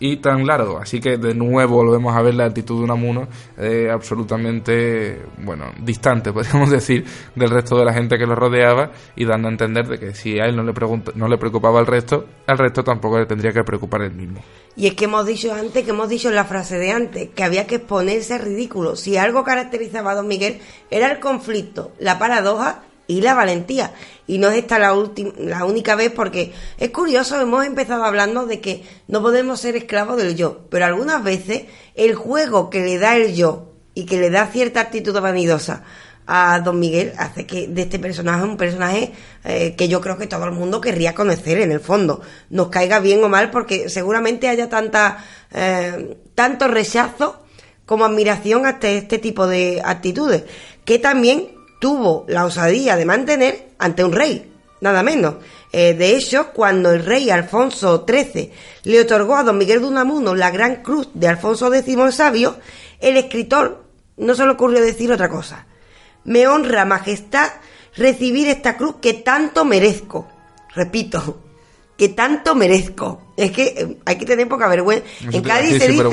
y tan largo. Así que de nuevo volvemos a ver la actitud de Unamuno eh, absolutamente, bueno, distante, podríamos decir, del resto de la gente que lo rodeaba y dando a entender de que si a él no le, no le preocupaba al resto, al resto tampoco le tendría que preocupar él mismo. Y es que hemos dicho antes, que hemos dicho en la frase de antes, que había que exponerse ridículo. Si algo caracterizaba a don Miguel era el conflicto, la paradoja y la valentía. Y no es esta la, la única vez porque es curioso, hemos empezado hablando de que no podemos ser esclavos del yo, pero algunas veces el juego que le da el yo y que le da cierta actitud vanidosa a Don Miguel hace que de este personaje un personaje eh, que yo creo que todo el mundo querría conocer en el fondo, nos caiga bien o mal porque seguramente haya tanta eh, tanto rechazo como admiración hasta este tipo de actitudes, que también tuvo la osadía de mantener ante un rey, nada menos. Eh, de hecho, cuando el rey Alfonso XIII le otorgó a don Miguel de Unamuno la Gran Cruz de Alfonso X el Sabio, el escritor no se le ocurrió decir otra cosa. Me honra, majestad, recibir esta cruz que tanto merezco. Repito, que tanto merezco. Es que eh, hay que tener poca vergüenza. En Cádiz se dice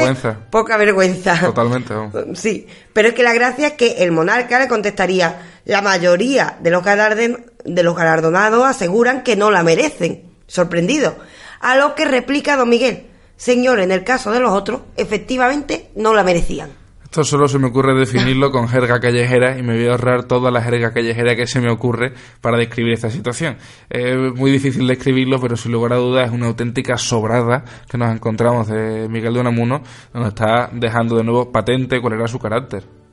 poca vergüenza. Totalmente. Sí, pero es que la gracia es que el monarca le contestaría, la mayoría de los, de los galardonados aseguran que no la merecen. Sorprendido. A lo que replica don Miguel, señor, en el caso de los otros, efectivamente no la merecían. Esto solo se me ocurre definirlo con jerga callejera y me voy a ahorrar toda la jerga callejera que se me ocurre para describir esta situación. Es muy difícil describirlo, pero sin lugar a dudas es una auténtica sobrada que nos encontramos de Miguel de Unamuno, donde está dejando de nuevo patente cuál era su carácter.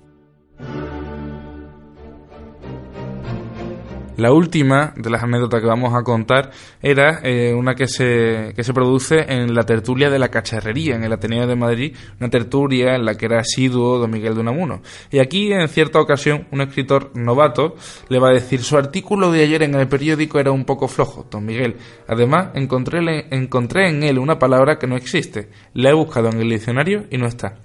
La última de las anécdotas que vamos a contar era eh, una que se, que se produce en la tertulia de la cacharrería, en el Ateneo de Madrid, una tertulia en la que era asiduo don Miguel de Unamuno. Y aquí, en cierta ocasión, un escritor novato le va a decir su artículo de ayer en el periódico era un poco flojo, don Miguel. Además, encontré, encontré en él una palabra que no existe. La he buscado en el diccionario y no está.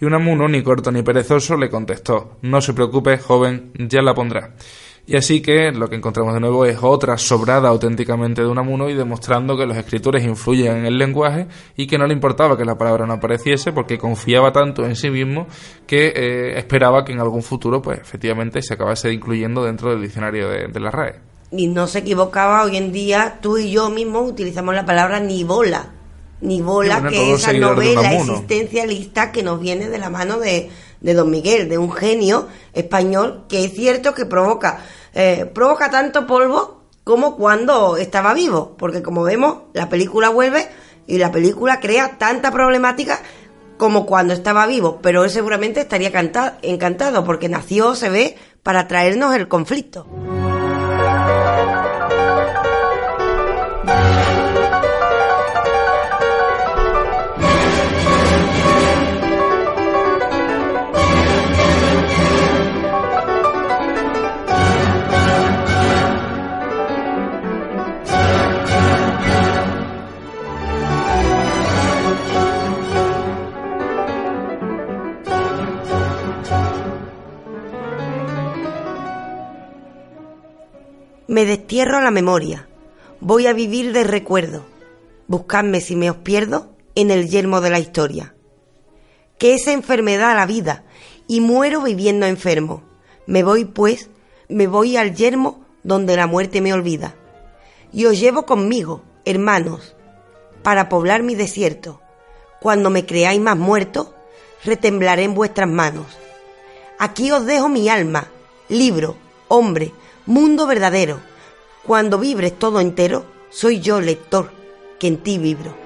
Y Unamuno, ni corto ni perezoso, le contestó, no se preocupe, joven, ya la pondrá. Y así que lo que encontramos de nuevo es otra sobrada auténticamente de Unamuno y demostrando que los escritores influyen en el lenguaje y que no le importaba que la palabra no apareciese porque confiaba tanto en sí mismo que eh, esperaba que en algún futuro pues efectivamente se acabase incluyendo dentro del diccionario de, la RAE. Y no se equivocaba, hoy en día tú y yo mismos utilizamos la palabra nibola. Nibola, que es esa novela existencialista que nos viene de la mano de, de Don Miguel, de un genio español que es cierto que provoca, eh, provoca tanto polvo como cuando estaba vivo, porque como vemos, la película vuelve y la película crea tanta problemática como cuando estaba vivo, pero él seguramente estaría encantado porque nació, se ve, para traernos el conflicto. Me destierro a la memoria. Voy a vivir de recuerdo. Buscadme si me os pierdo en el yermo de la historia. Que esa enfermedad la vida y muero viviendo enfermo. Me voy pues, me voy al yermo donde la muerte me olvida. Y os llevo conmigo, hermanos, para poblar mi desierto. Cuando me creáis más muerto, retemblaré en vuestras manos. Aquí os dejo mi alma, libro, hombre, mundo verdadero. Cuando vibres todo entero, soy yo, lector, que en ti vibro.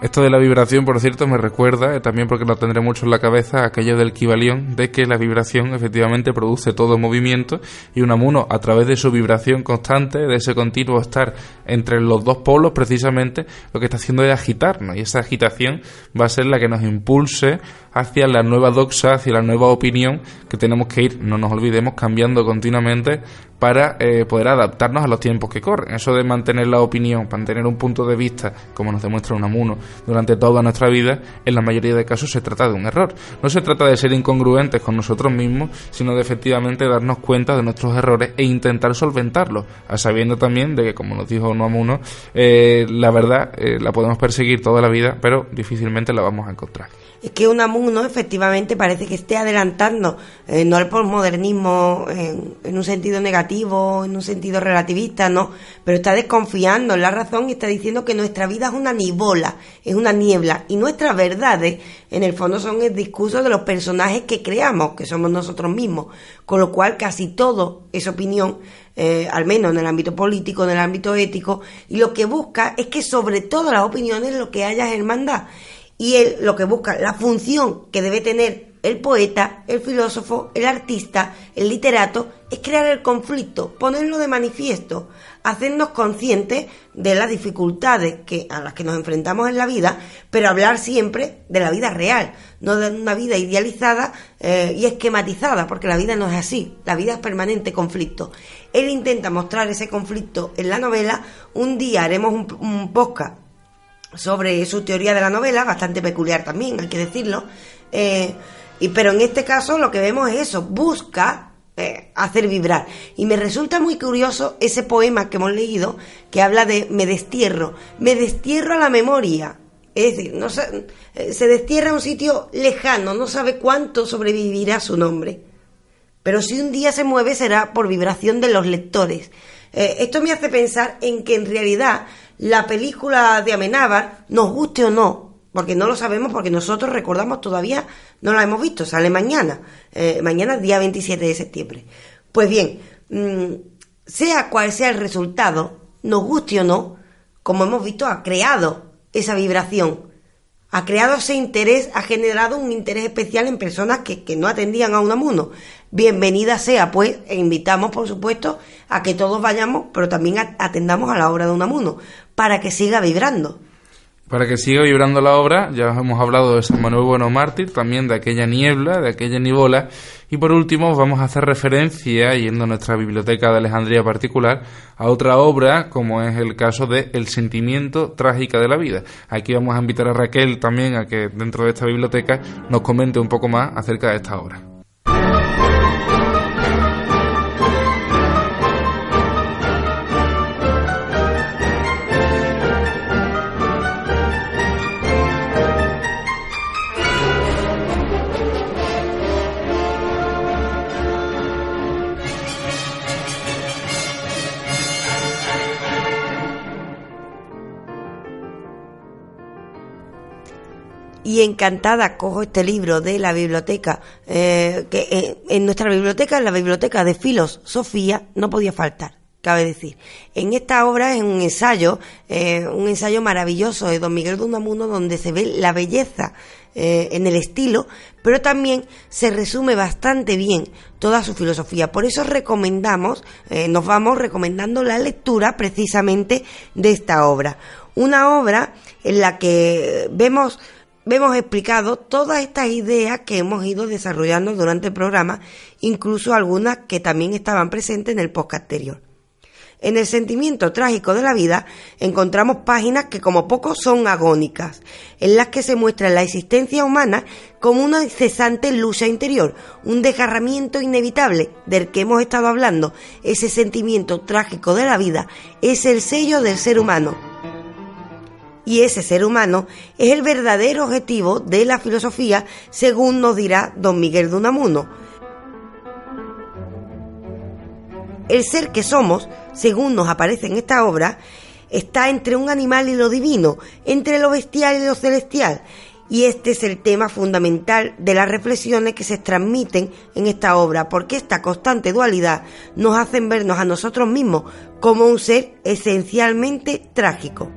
Esto de la vibración, por cierto, me recuerda, eh, también porque lo tendré mucho en la cabeza, aquello del Kibalión, de que la vibración efectivamente produce todo movimiento y un amuno, a través de su vibración constante, de ese continuo estar entre los dos polos, precisamente, lo que está haciendo es agitarnos. Y esa agitación va a ser la que nos impulse hacia la nueva doxa, hacia la nueva opinión que tenemos que ir, no nos olvidemos, cambiando continuamente para eh, poder adaptarnos a los tiempos que corren. Eso de mantener la opinión, mantener un punto de vista, como nos demuestra Unamuno, durante toda nuestra vida, en la mayoría de casos se trata de un error. No se trata de ser incongruentes con nosotros mismos, sino de efectivamente darnos cuenta de nuestros errores e intentar solventarlos, a sabiendo también de que, como nos dijo Unamuno, eh, la verdad eh, la podemos perseguir toda la vida, pero difícilmente la vamos a encontrar es que Unamuno efectivamente parece que esté adelantando, eh, no al posmodernismo en, un sentido negativo, en un sentido relativista, no, pero está desconfiando en la razón y está diciendo que nuestra vida es una nibola, es una niebla, y nuestras verdades, en el fondo, son el discurso de los personajes que creamos, que somos nosotros mismos, con lo cual casi todo es opinión, eh, al menos en el ámbito político, en el ámbito ético, y lo que busca es que sobre todo las opiniones lo que haya es hermandad y él lo que busca, la función que debe tener el poeta, el filósofo, el artista, el literato, es crear el conflicto, ponerlo de manifiesto, hacernos conscientes de las dificultades que, a las que nos enfrentamos en la vida, pero hablar siempre de la vida real, no de una vida idealizada eh, y esquematizada, porque la vida no es así, la vida es permanente conflicto. Él intenta mostrar ese conflicto en la novela, un día haremos un, un podcast sobre su teoría de la novela, bastante peculiar también, hay que decirlo, eh, y, pero en este caso lo que vemos es eso, busca eh, hacer vibrar. Y me resulta muy curioso ese poema que hemos leído que habla de me destierro, me destierro a la memoria. Es decir, no se, eh, se destierra a un sitio lejano, no sabe cuánto sobrevivirá su nombre. Pero si un día se mueve será por vibración de los lectores. Eh, esto me hace pensar en que en realidad la película de Amenábar, nos guste o no, porque no lo sabemos porque nosotros recordamos todavía, no la hemos visto, sale mañana, eh, mañana día 27 de septiembre. Pues bien, mm, sea cual sea el resultado, nos guste o no, como hemos visto, ha creado esa vibración, ha creado ese interés, ha generado un interés especial en personas que, que no atendían a un amuno. Bienvenida sea, pues, e invitamos, por supuesto, a que todos vayamos, pero también atendamos a la obra de un amuno, para que siga vibrando. Para que siga vibrando la obra, ya hemos hablado de San Manuel Bueno Mártir, también de aquella niebla, de aquella nibola, y por último vamos a hacer referencia, yendo a nuestra biblioteca de Alejandría particular, a otra obra, como es el caso de El sentimiento trágica de la vida. Aquí vamos a invitar a Raquel también a que dentro de esta biblioteca nos comente un poco más acerca de esta obra. Y encantada cojo este libro de la biblioteca, eh, que eh, en nuestra biblioteca, en la biblioteca de Filos Sofía, no podía faltar, cabe decir. En esta obra es un ensayo, eh, un ensayo maravilloso de don Miguel de Unamuno, donde se ve la belleza en el estilo, pero también se resume bastante bien toda su filosofía. Por eso recomendamos, nos vamos recomendando la lectura precisamente de esta obra. Una obra en la que vemos vemos explicado todas estas ideas que hemos ido desarrollando durante el programa, incluso algunas que también estaban presentes en el podcast anterior. En el sentimiento trágico de la vida encontramos páginas que como poco son agónicas, en las que se muestra la existencia humana como una incesante lucha interior, un desgarramiento inevitable del que hemos estado hablando. Ese sentimiento trágico de la vida es el sello del ser humano, y ese ser humano es el verdadero objetivo de la filosofía, según nos dirá don Miguel de Unamuno. El ser que somos, según nos aparece en esta obra, está entre un animal y lo divino, entre lo bestial y lo celestial, y este es el tema fundamental de las reflexiones que se transmiten en esta obra, porque esta constante dualidad nos hace vernos a nosotros mismos como un ser esencialmente trágico.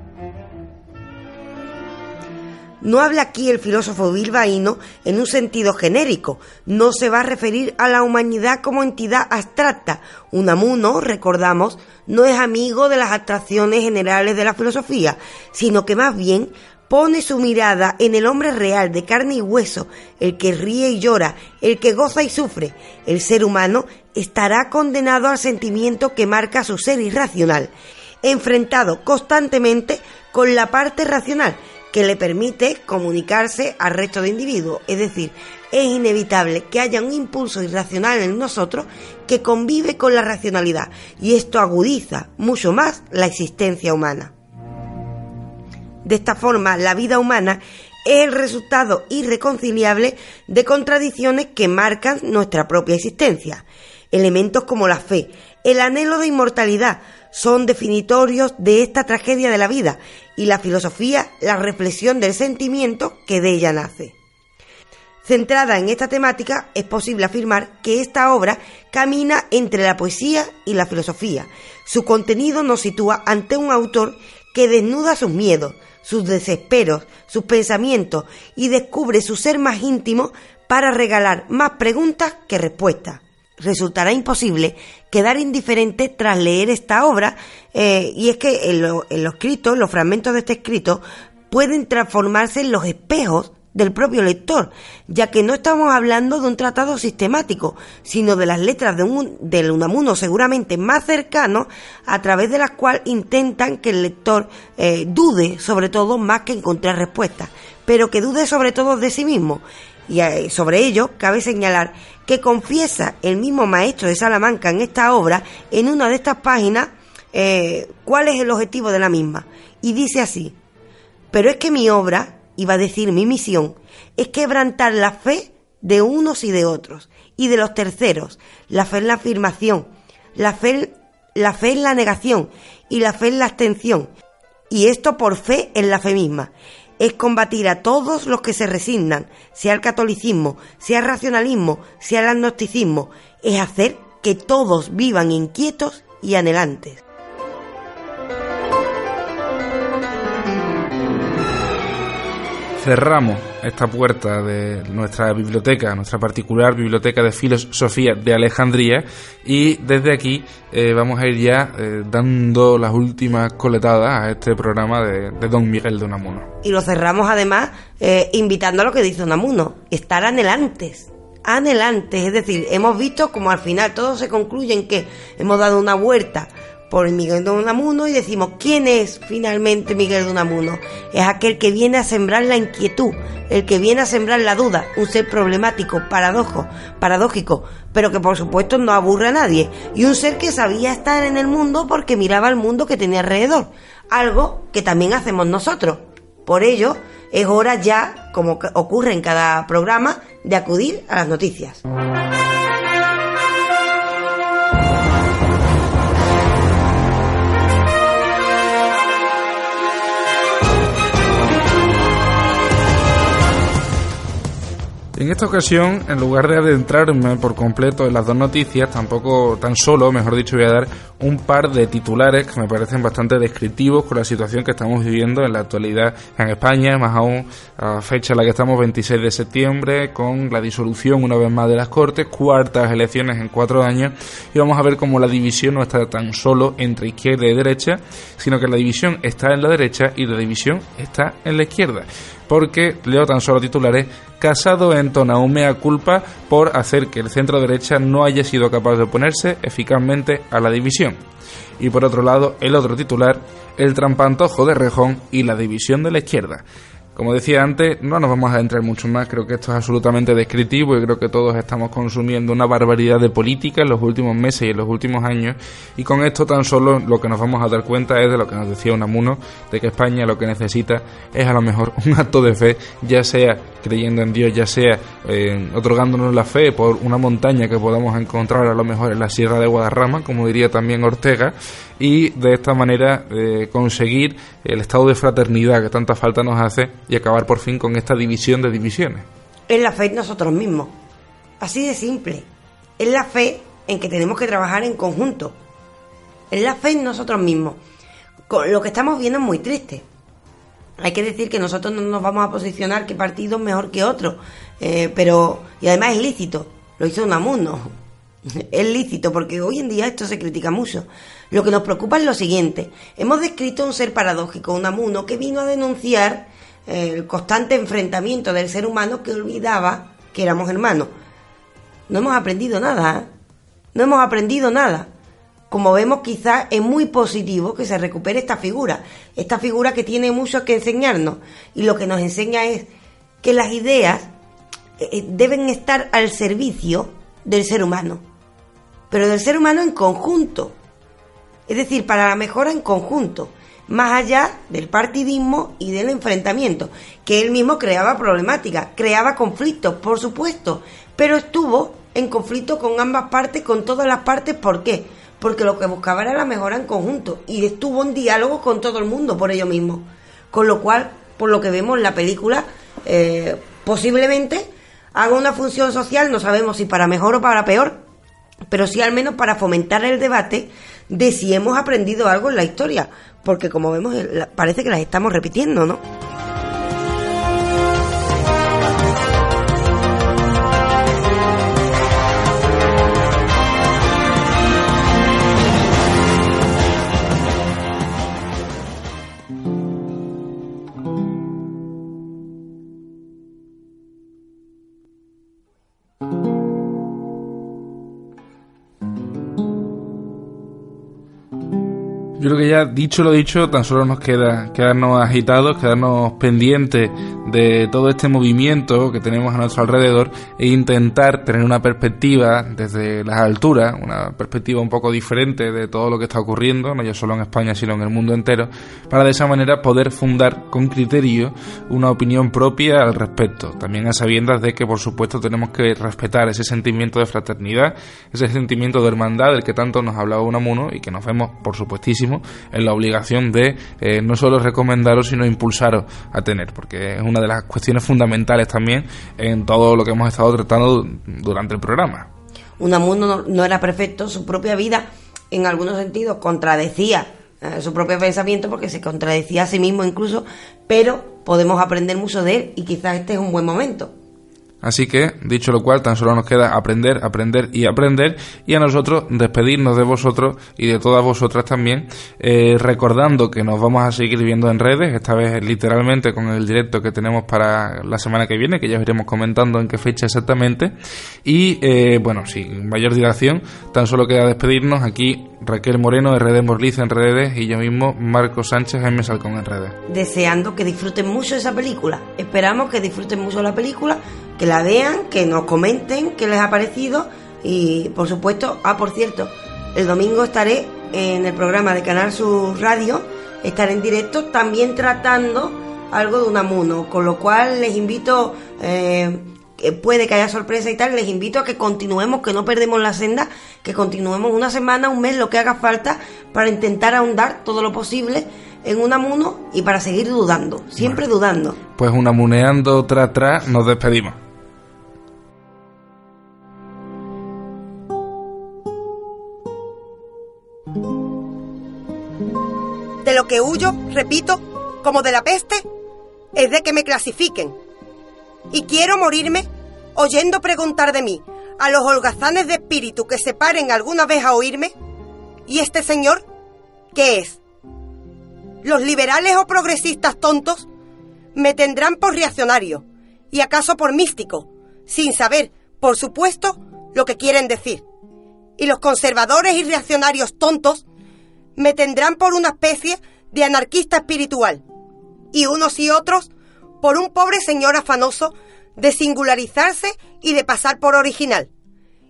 No habla aquí el filósofo bilbaíno en un sentido genérico, no se va a referir a la humanidad como entidad abstracta. Unamuno, recordamos, no es amigo de las atracciones generales de la filosofía, sino que más bien pone su mirada en el hombre real de carne y hueso, el que ríe y llora, el que goza y sufre. El ser humano estará condenado al sentimiento que marca su ser irracional, enfrentado constantemente con la parte racional, que le permite comunicarse al resto de individuos. Es decir, es inevitable que haya un impulso irracional en nosotros que convive con la racionalidad y esto agudiza mucho más la existencia humana. De esta forma, la vida humana es el resultado irreconciliable de contradicciones que marcan nuestra propia existencia. Elementos como la fe, el anhelo de inmortalidad, son definitorios de esta tragedia de la vida y la filosofía la reflexión del sentimiento que de ella nace. Centrada en esta temática, es posible afirmar que esta obra camina entre la poesía y la filosofía. Su contenido nos sitúa ante un autor que desnuda sus miedos, sus desesperos, sus pensamientos y descubre su ser más íntimo para regalar más preguntas que respuestas. Resultará imposible quedar indiferente tras leer esta obra, eh, y es que en, lo, en los escritos, los fragmentos de este escrito, pueden transformarse en los espejos del propio lector, ya que no estamos hablando de un tratado sistemático, sino de las letras de un, del Unamuno seguramente más cercano, a través de las cuales intentan que el lector eh, dude sobre todo más que encontrar respuestas, pero que dude sobre todo de sí mismo. Y eh, sobre ello cabe señalar que confiesa el mismo maestro de Salamanca en esta obra, en una de estas páginas, eh, cuál es el objetivo de la misma. Y dice así, pero es que mi obra iba a decir mi misión, es quebrantar la fe de unos y de otros, y de los terceros, la fe en la afirmación, la fe, la fe en la negación y la fe en la abstención, y esto por fe en la fe misma. Es combatir a todos los que se resignan, sea el catolicismo, sea el racionalismo, sea el agnosticismo, es hacer que todos vivan inquietos y anhelantes. Cerramos esta puerta de nuestra biblioteca, nuestra particular biblioteca de filosofía de Alejandría y desde aquí eh, vamos a ir ya eh, dando las últimas coletadas a este programa de, Don Miguel de Unamuno. Y lo cerramos además eh, invitando a lo que dice Unamuno, estar anhelantes. Anhelantes, es decir, hemos visto como al final todo se concluye en que hemos dado una vuelta por Miguel de y decimos, ¿quién es finalmente Miguel de? Es aquel que viene a sembrar la inquietud, el que viene a sembrar la duda, un ser problemático, paradojo, paradójico, pero que por supuesto no aburre a nadie, y un ser que sabía estar en el mundo porque miraba el mundo que tenía alrededor, algo que también hacemos nosotros. Por ello, es hora ya, como ocurre en cada programa, de acudir a las noticias. En esta ocasión, en lugar de adentrarme por completo en las dos noticias, tampoco tan solo, mejor dicho, voy a dar un par de titulares que me parecen bastante descriptivos con la situación que estamos viviendo en la actualidad en España, más aún a fecha en la que estamos, 26 de septiembre, con la disolución una vez más de las Cortes, cuartas elecciones en cuatro años, y vamos a ver cómo la división no está tan solo entre izquierda y derecha, sino que la división está en la derecha y la división está en la izquierda porque leo tan solo titulares, Casado entona un culpa por hacer que el centro derecha no haya sido capaz de oponerse eficazmente a la división. Y por otro lado, el otro titular, el trampantojo de Rejón y la división de la izquierda. Como decía antes, no nos vamos a entrar mucho más, creo que esto es absolutamente descriptivo y creo que todos estamos consumiendo una barbaridad de política en los últimos meses y en los últimos años y con esto tan solo lo que nos vamos a dar cuenta es de lo que nos decía Unamuno, de que España lo que necesita es a lo mejor un acto de fe, ya sea creyendo en Dios, ya sea eh, otorgándonos la fe por una montaña que podamos encontrar a lo mejor en la Sierra de Guadarrama, como diría también Ortega, y de esta manera eh, conseguir el estado de fraternidad que tanta falta nos hace y acabar por fin con esta división de divisiones. Es la fe en nosotros mismos. Así de simple. Es la fe en que tenemos que trabajar en conjunto. Es la fe en nosotros mismos. Lo que estamos viendo es muy triste. Hay que decir que nosotros no nos vamos a posicionar que partido mejor que otro. Eh, pero, y además es lícito. Lo hizo Unamuno. Es lícito porque hoy en día esto se critica mucho. Lo que nos preocupa es lo siguiente. Hemos descrito un ser paradójico, un amuno, que vino a denunciar eh, el constante enfrentamiento del ser humano que olvidaba que éramos hermanos. No hemos aprendido nada. ¿eh? No hemos aprendido nada. Como vemos, quizás es muy positivo que se recupere esta figura. Esta figura que tiene mucho que enseñarnos. Y lo que nos enseña es que las ideas eh, deben estar al servicio del ser humano. Pero del ser humano en conjunto es decir, para la mejora en conjunto, más allá del partidismo y del enfrentamiento, que él mismo creaba problemáticas, creaba conflictos, por supuesto, pero estuvo en conflicto con ambas partes, con todas las partes, ¿por qué? Porque lo que buscaba era la mejora en conjunto y estuvo en diálogo con todo el mundo por ello mismo. Con lo cual, por lo que vemos en la película, eh, posiblemente haga una función social, no sabemos si para mejor o para peor, pero sí al menos para fomentar el debate de si hemos aprendido algo en la historia, porque como vemos parece que las estamos repitiendo, ¿no? Yo creo que ya dicho lo dicho, tan solo nos queda quedarnos agitados, quedarnos pendientes de todo este movimiento que tenemos a nuestro alrededor e intentar tener una perspectiva desde las alturas, una perspectiva un poco diferente de todo lo que está ocurriendo, no ya solo en España, sino en el mundo entero, para de esa manera poder fundar con criterio una opinión propia al respecto. También a sabiendas de que, por supuesto, tenemos que respetar ese sentimiento de fraternidad, ese sentimiento de hermandad del que tanto nos hablaba Unamuno y que nos vemos, por supuestísimo, en la obligación de eh, no solo recomendaros, sino impulsaros a tener, porque es una de las cuestiones fundamentales también en todo lo que hemos estado tratando durante el programa. Unamuno no, era perfecto, su propia vida en algunos sentidos contradecía eh, su propio pensamiento porque se contradecía a sí mismo incluso, pero podemos aprender mucho de él y quizás este es un buen momento. Así que, dicho lo cual, tan solo nos queda aprender, aprender y aprender y a nosotros despedirnos de vosotros y de todas vosotras también, eh, recordando que nos vamos a seguir viendo en redes, esta vez literalmente con el directo que tenemos para la semana que viene, que ya iremos comentando en qué fecha exactamente. Y eh, bueno, sin mayor dilación, tan solo queda despedirnos aquí Raquel Moreno, RD Morliza en redes y yo mismo Marco Sánchez M. Salcón en redes. Deseando que disfruten mucho esa película. Esperamos que disfruten mucho la película, que la vean, que nos comenten qué les ha parecido y por supuesto, ah, por cierto, el domingo estaré en el programa de Canal Sur Radio, estaré en directo también tratando algo de Unamuno, con lo cual les invito eh, puede que haya sorpresa y tal, les invito a que continuemos, que no perdemos la senda, que continuemos una semana, un mes, lo que haga falta para intentar ahondar todo lo posible en un amuno y para seguir dudando, siempre dudando. Pues un amuneando tras tras nos despedimos. Que huyo, repito, como de la peste, es de que me clasifiquen y quiero morirme oyendo preguntar de mí a los holgazanes de espíritu que se paren alguna vez a oírme. ¿Y este señor qué es? ¿Los liberales o progresistas tontos me tendrán por reaccionario y acaso por místico, sin saber, por supuesto, lo que quieren decir? Y los conservadores y reaccionarios tontos me tendrán por una especie de anarquista espiritual, y unos y otros por un pobre señor afanoso de singularizarse y de pasar por original,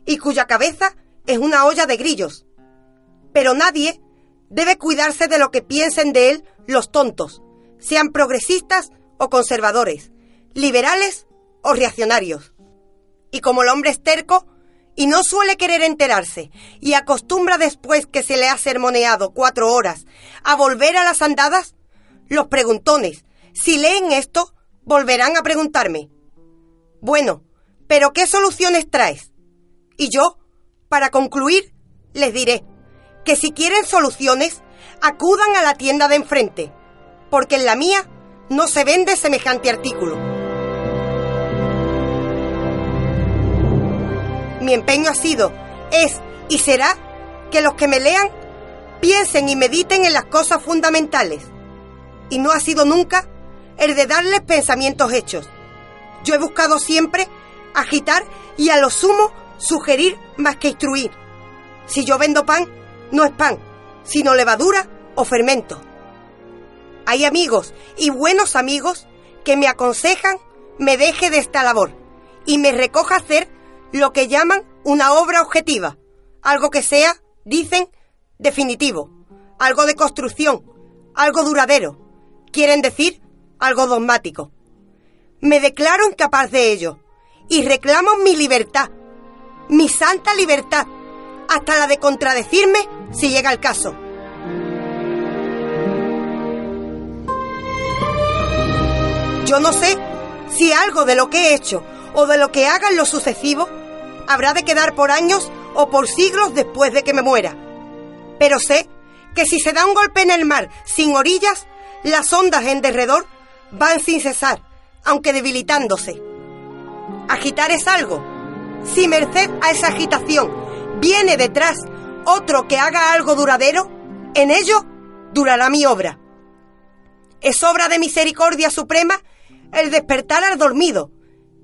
y cuya cabeza es una olla de grillos. Pero nadie debe cuidarse de lo que piensen de él los tontos, sean progresistas o conservadores, liberales o reaccionarios. Y como el hombre es terco y no suele querer enterarse y acostumbra después que se le ha sermoneado cuatro horas a volver a las andadas, los preguntones, si leen esto, volverán a preguntarme, bueno, pero ¿qué soluciones traes? Y yo, para concluir, les diré que si quieren soluciones, acudan a la tienda de enfrente, porque en la mía no se vende semejante artículo. Mi empeño ha sido, es y será que los que me lean piensen y mediten en las cosas fundamentales. Y no ha sido nunca el de darles pensamientos hechos. Yo he buscado siempre agitar y a lo sumo sugerir más que instruir. Si yo vendo pan, no es pan, sino levadura o fermento. Hay amigos y buenos amigos que me aconsejan me deje de esta labor y me recoja hacer lo que llaman una obra objetiva, algo que sea, dicen, definitivo, algo de construcción, algo duradero. Quieren decir algo dogmático. Me declaro incapaz de ello y reclamo mi libertad, mi santa libertad, hasta la de contradecirme si llega el caso. Yo no sé si algo de lo que he hecho o de lo que haga en lo sucesivo habrá de quedar por años o por siglos después de que me muera. Pero sé que si se da un golpe en el mar sin orillas, las ondas en derredor van sin cesar, aunque debilitándose. Agitar es algo. Si merced a esa agitación viene detrás otro que haga algo duradero, en ello durará mi obra. Es obra de misericordia suprema el despertar al dormido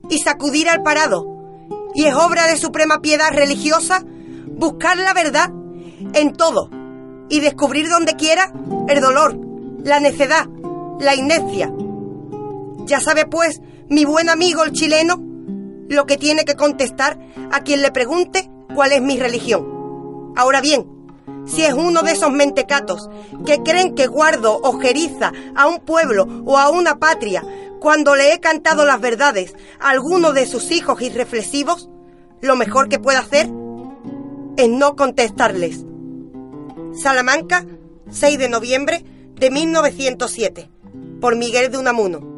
y sacudir al parado, y es obra de suprema piedad religiosa buscar la verdad en todo, y descubrir donde quiera el dolor, la necedad, la inercia. Ya sabe pues mi buen amigo el chileno lo que tiene que contestar a quien le pregunte cuál es mi religión. Ahora bien, si es uno de esos mentecatos que creen que guardo ojeriza a un pueblo o a una patria cuando le he cantado las verdades a alguno de sus hijos irreflexivos, lo mejor que puedo hacer es no contestarles. Salamanca, 6 de noviembre de 1907, por Miguel de Unamuno.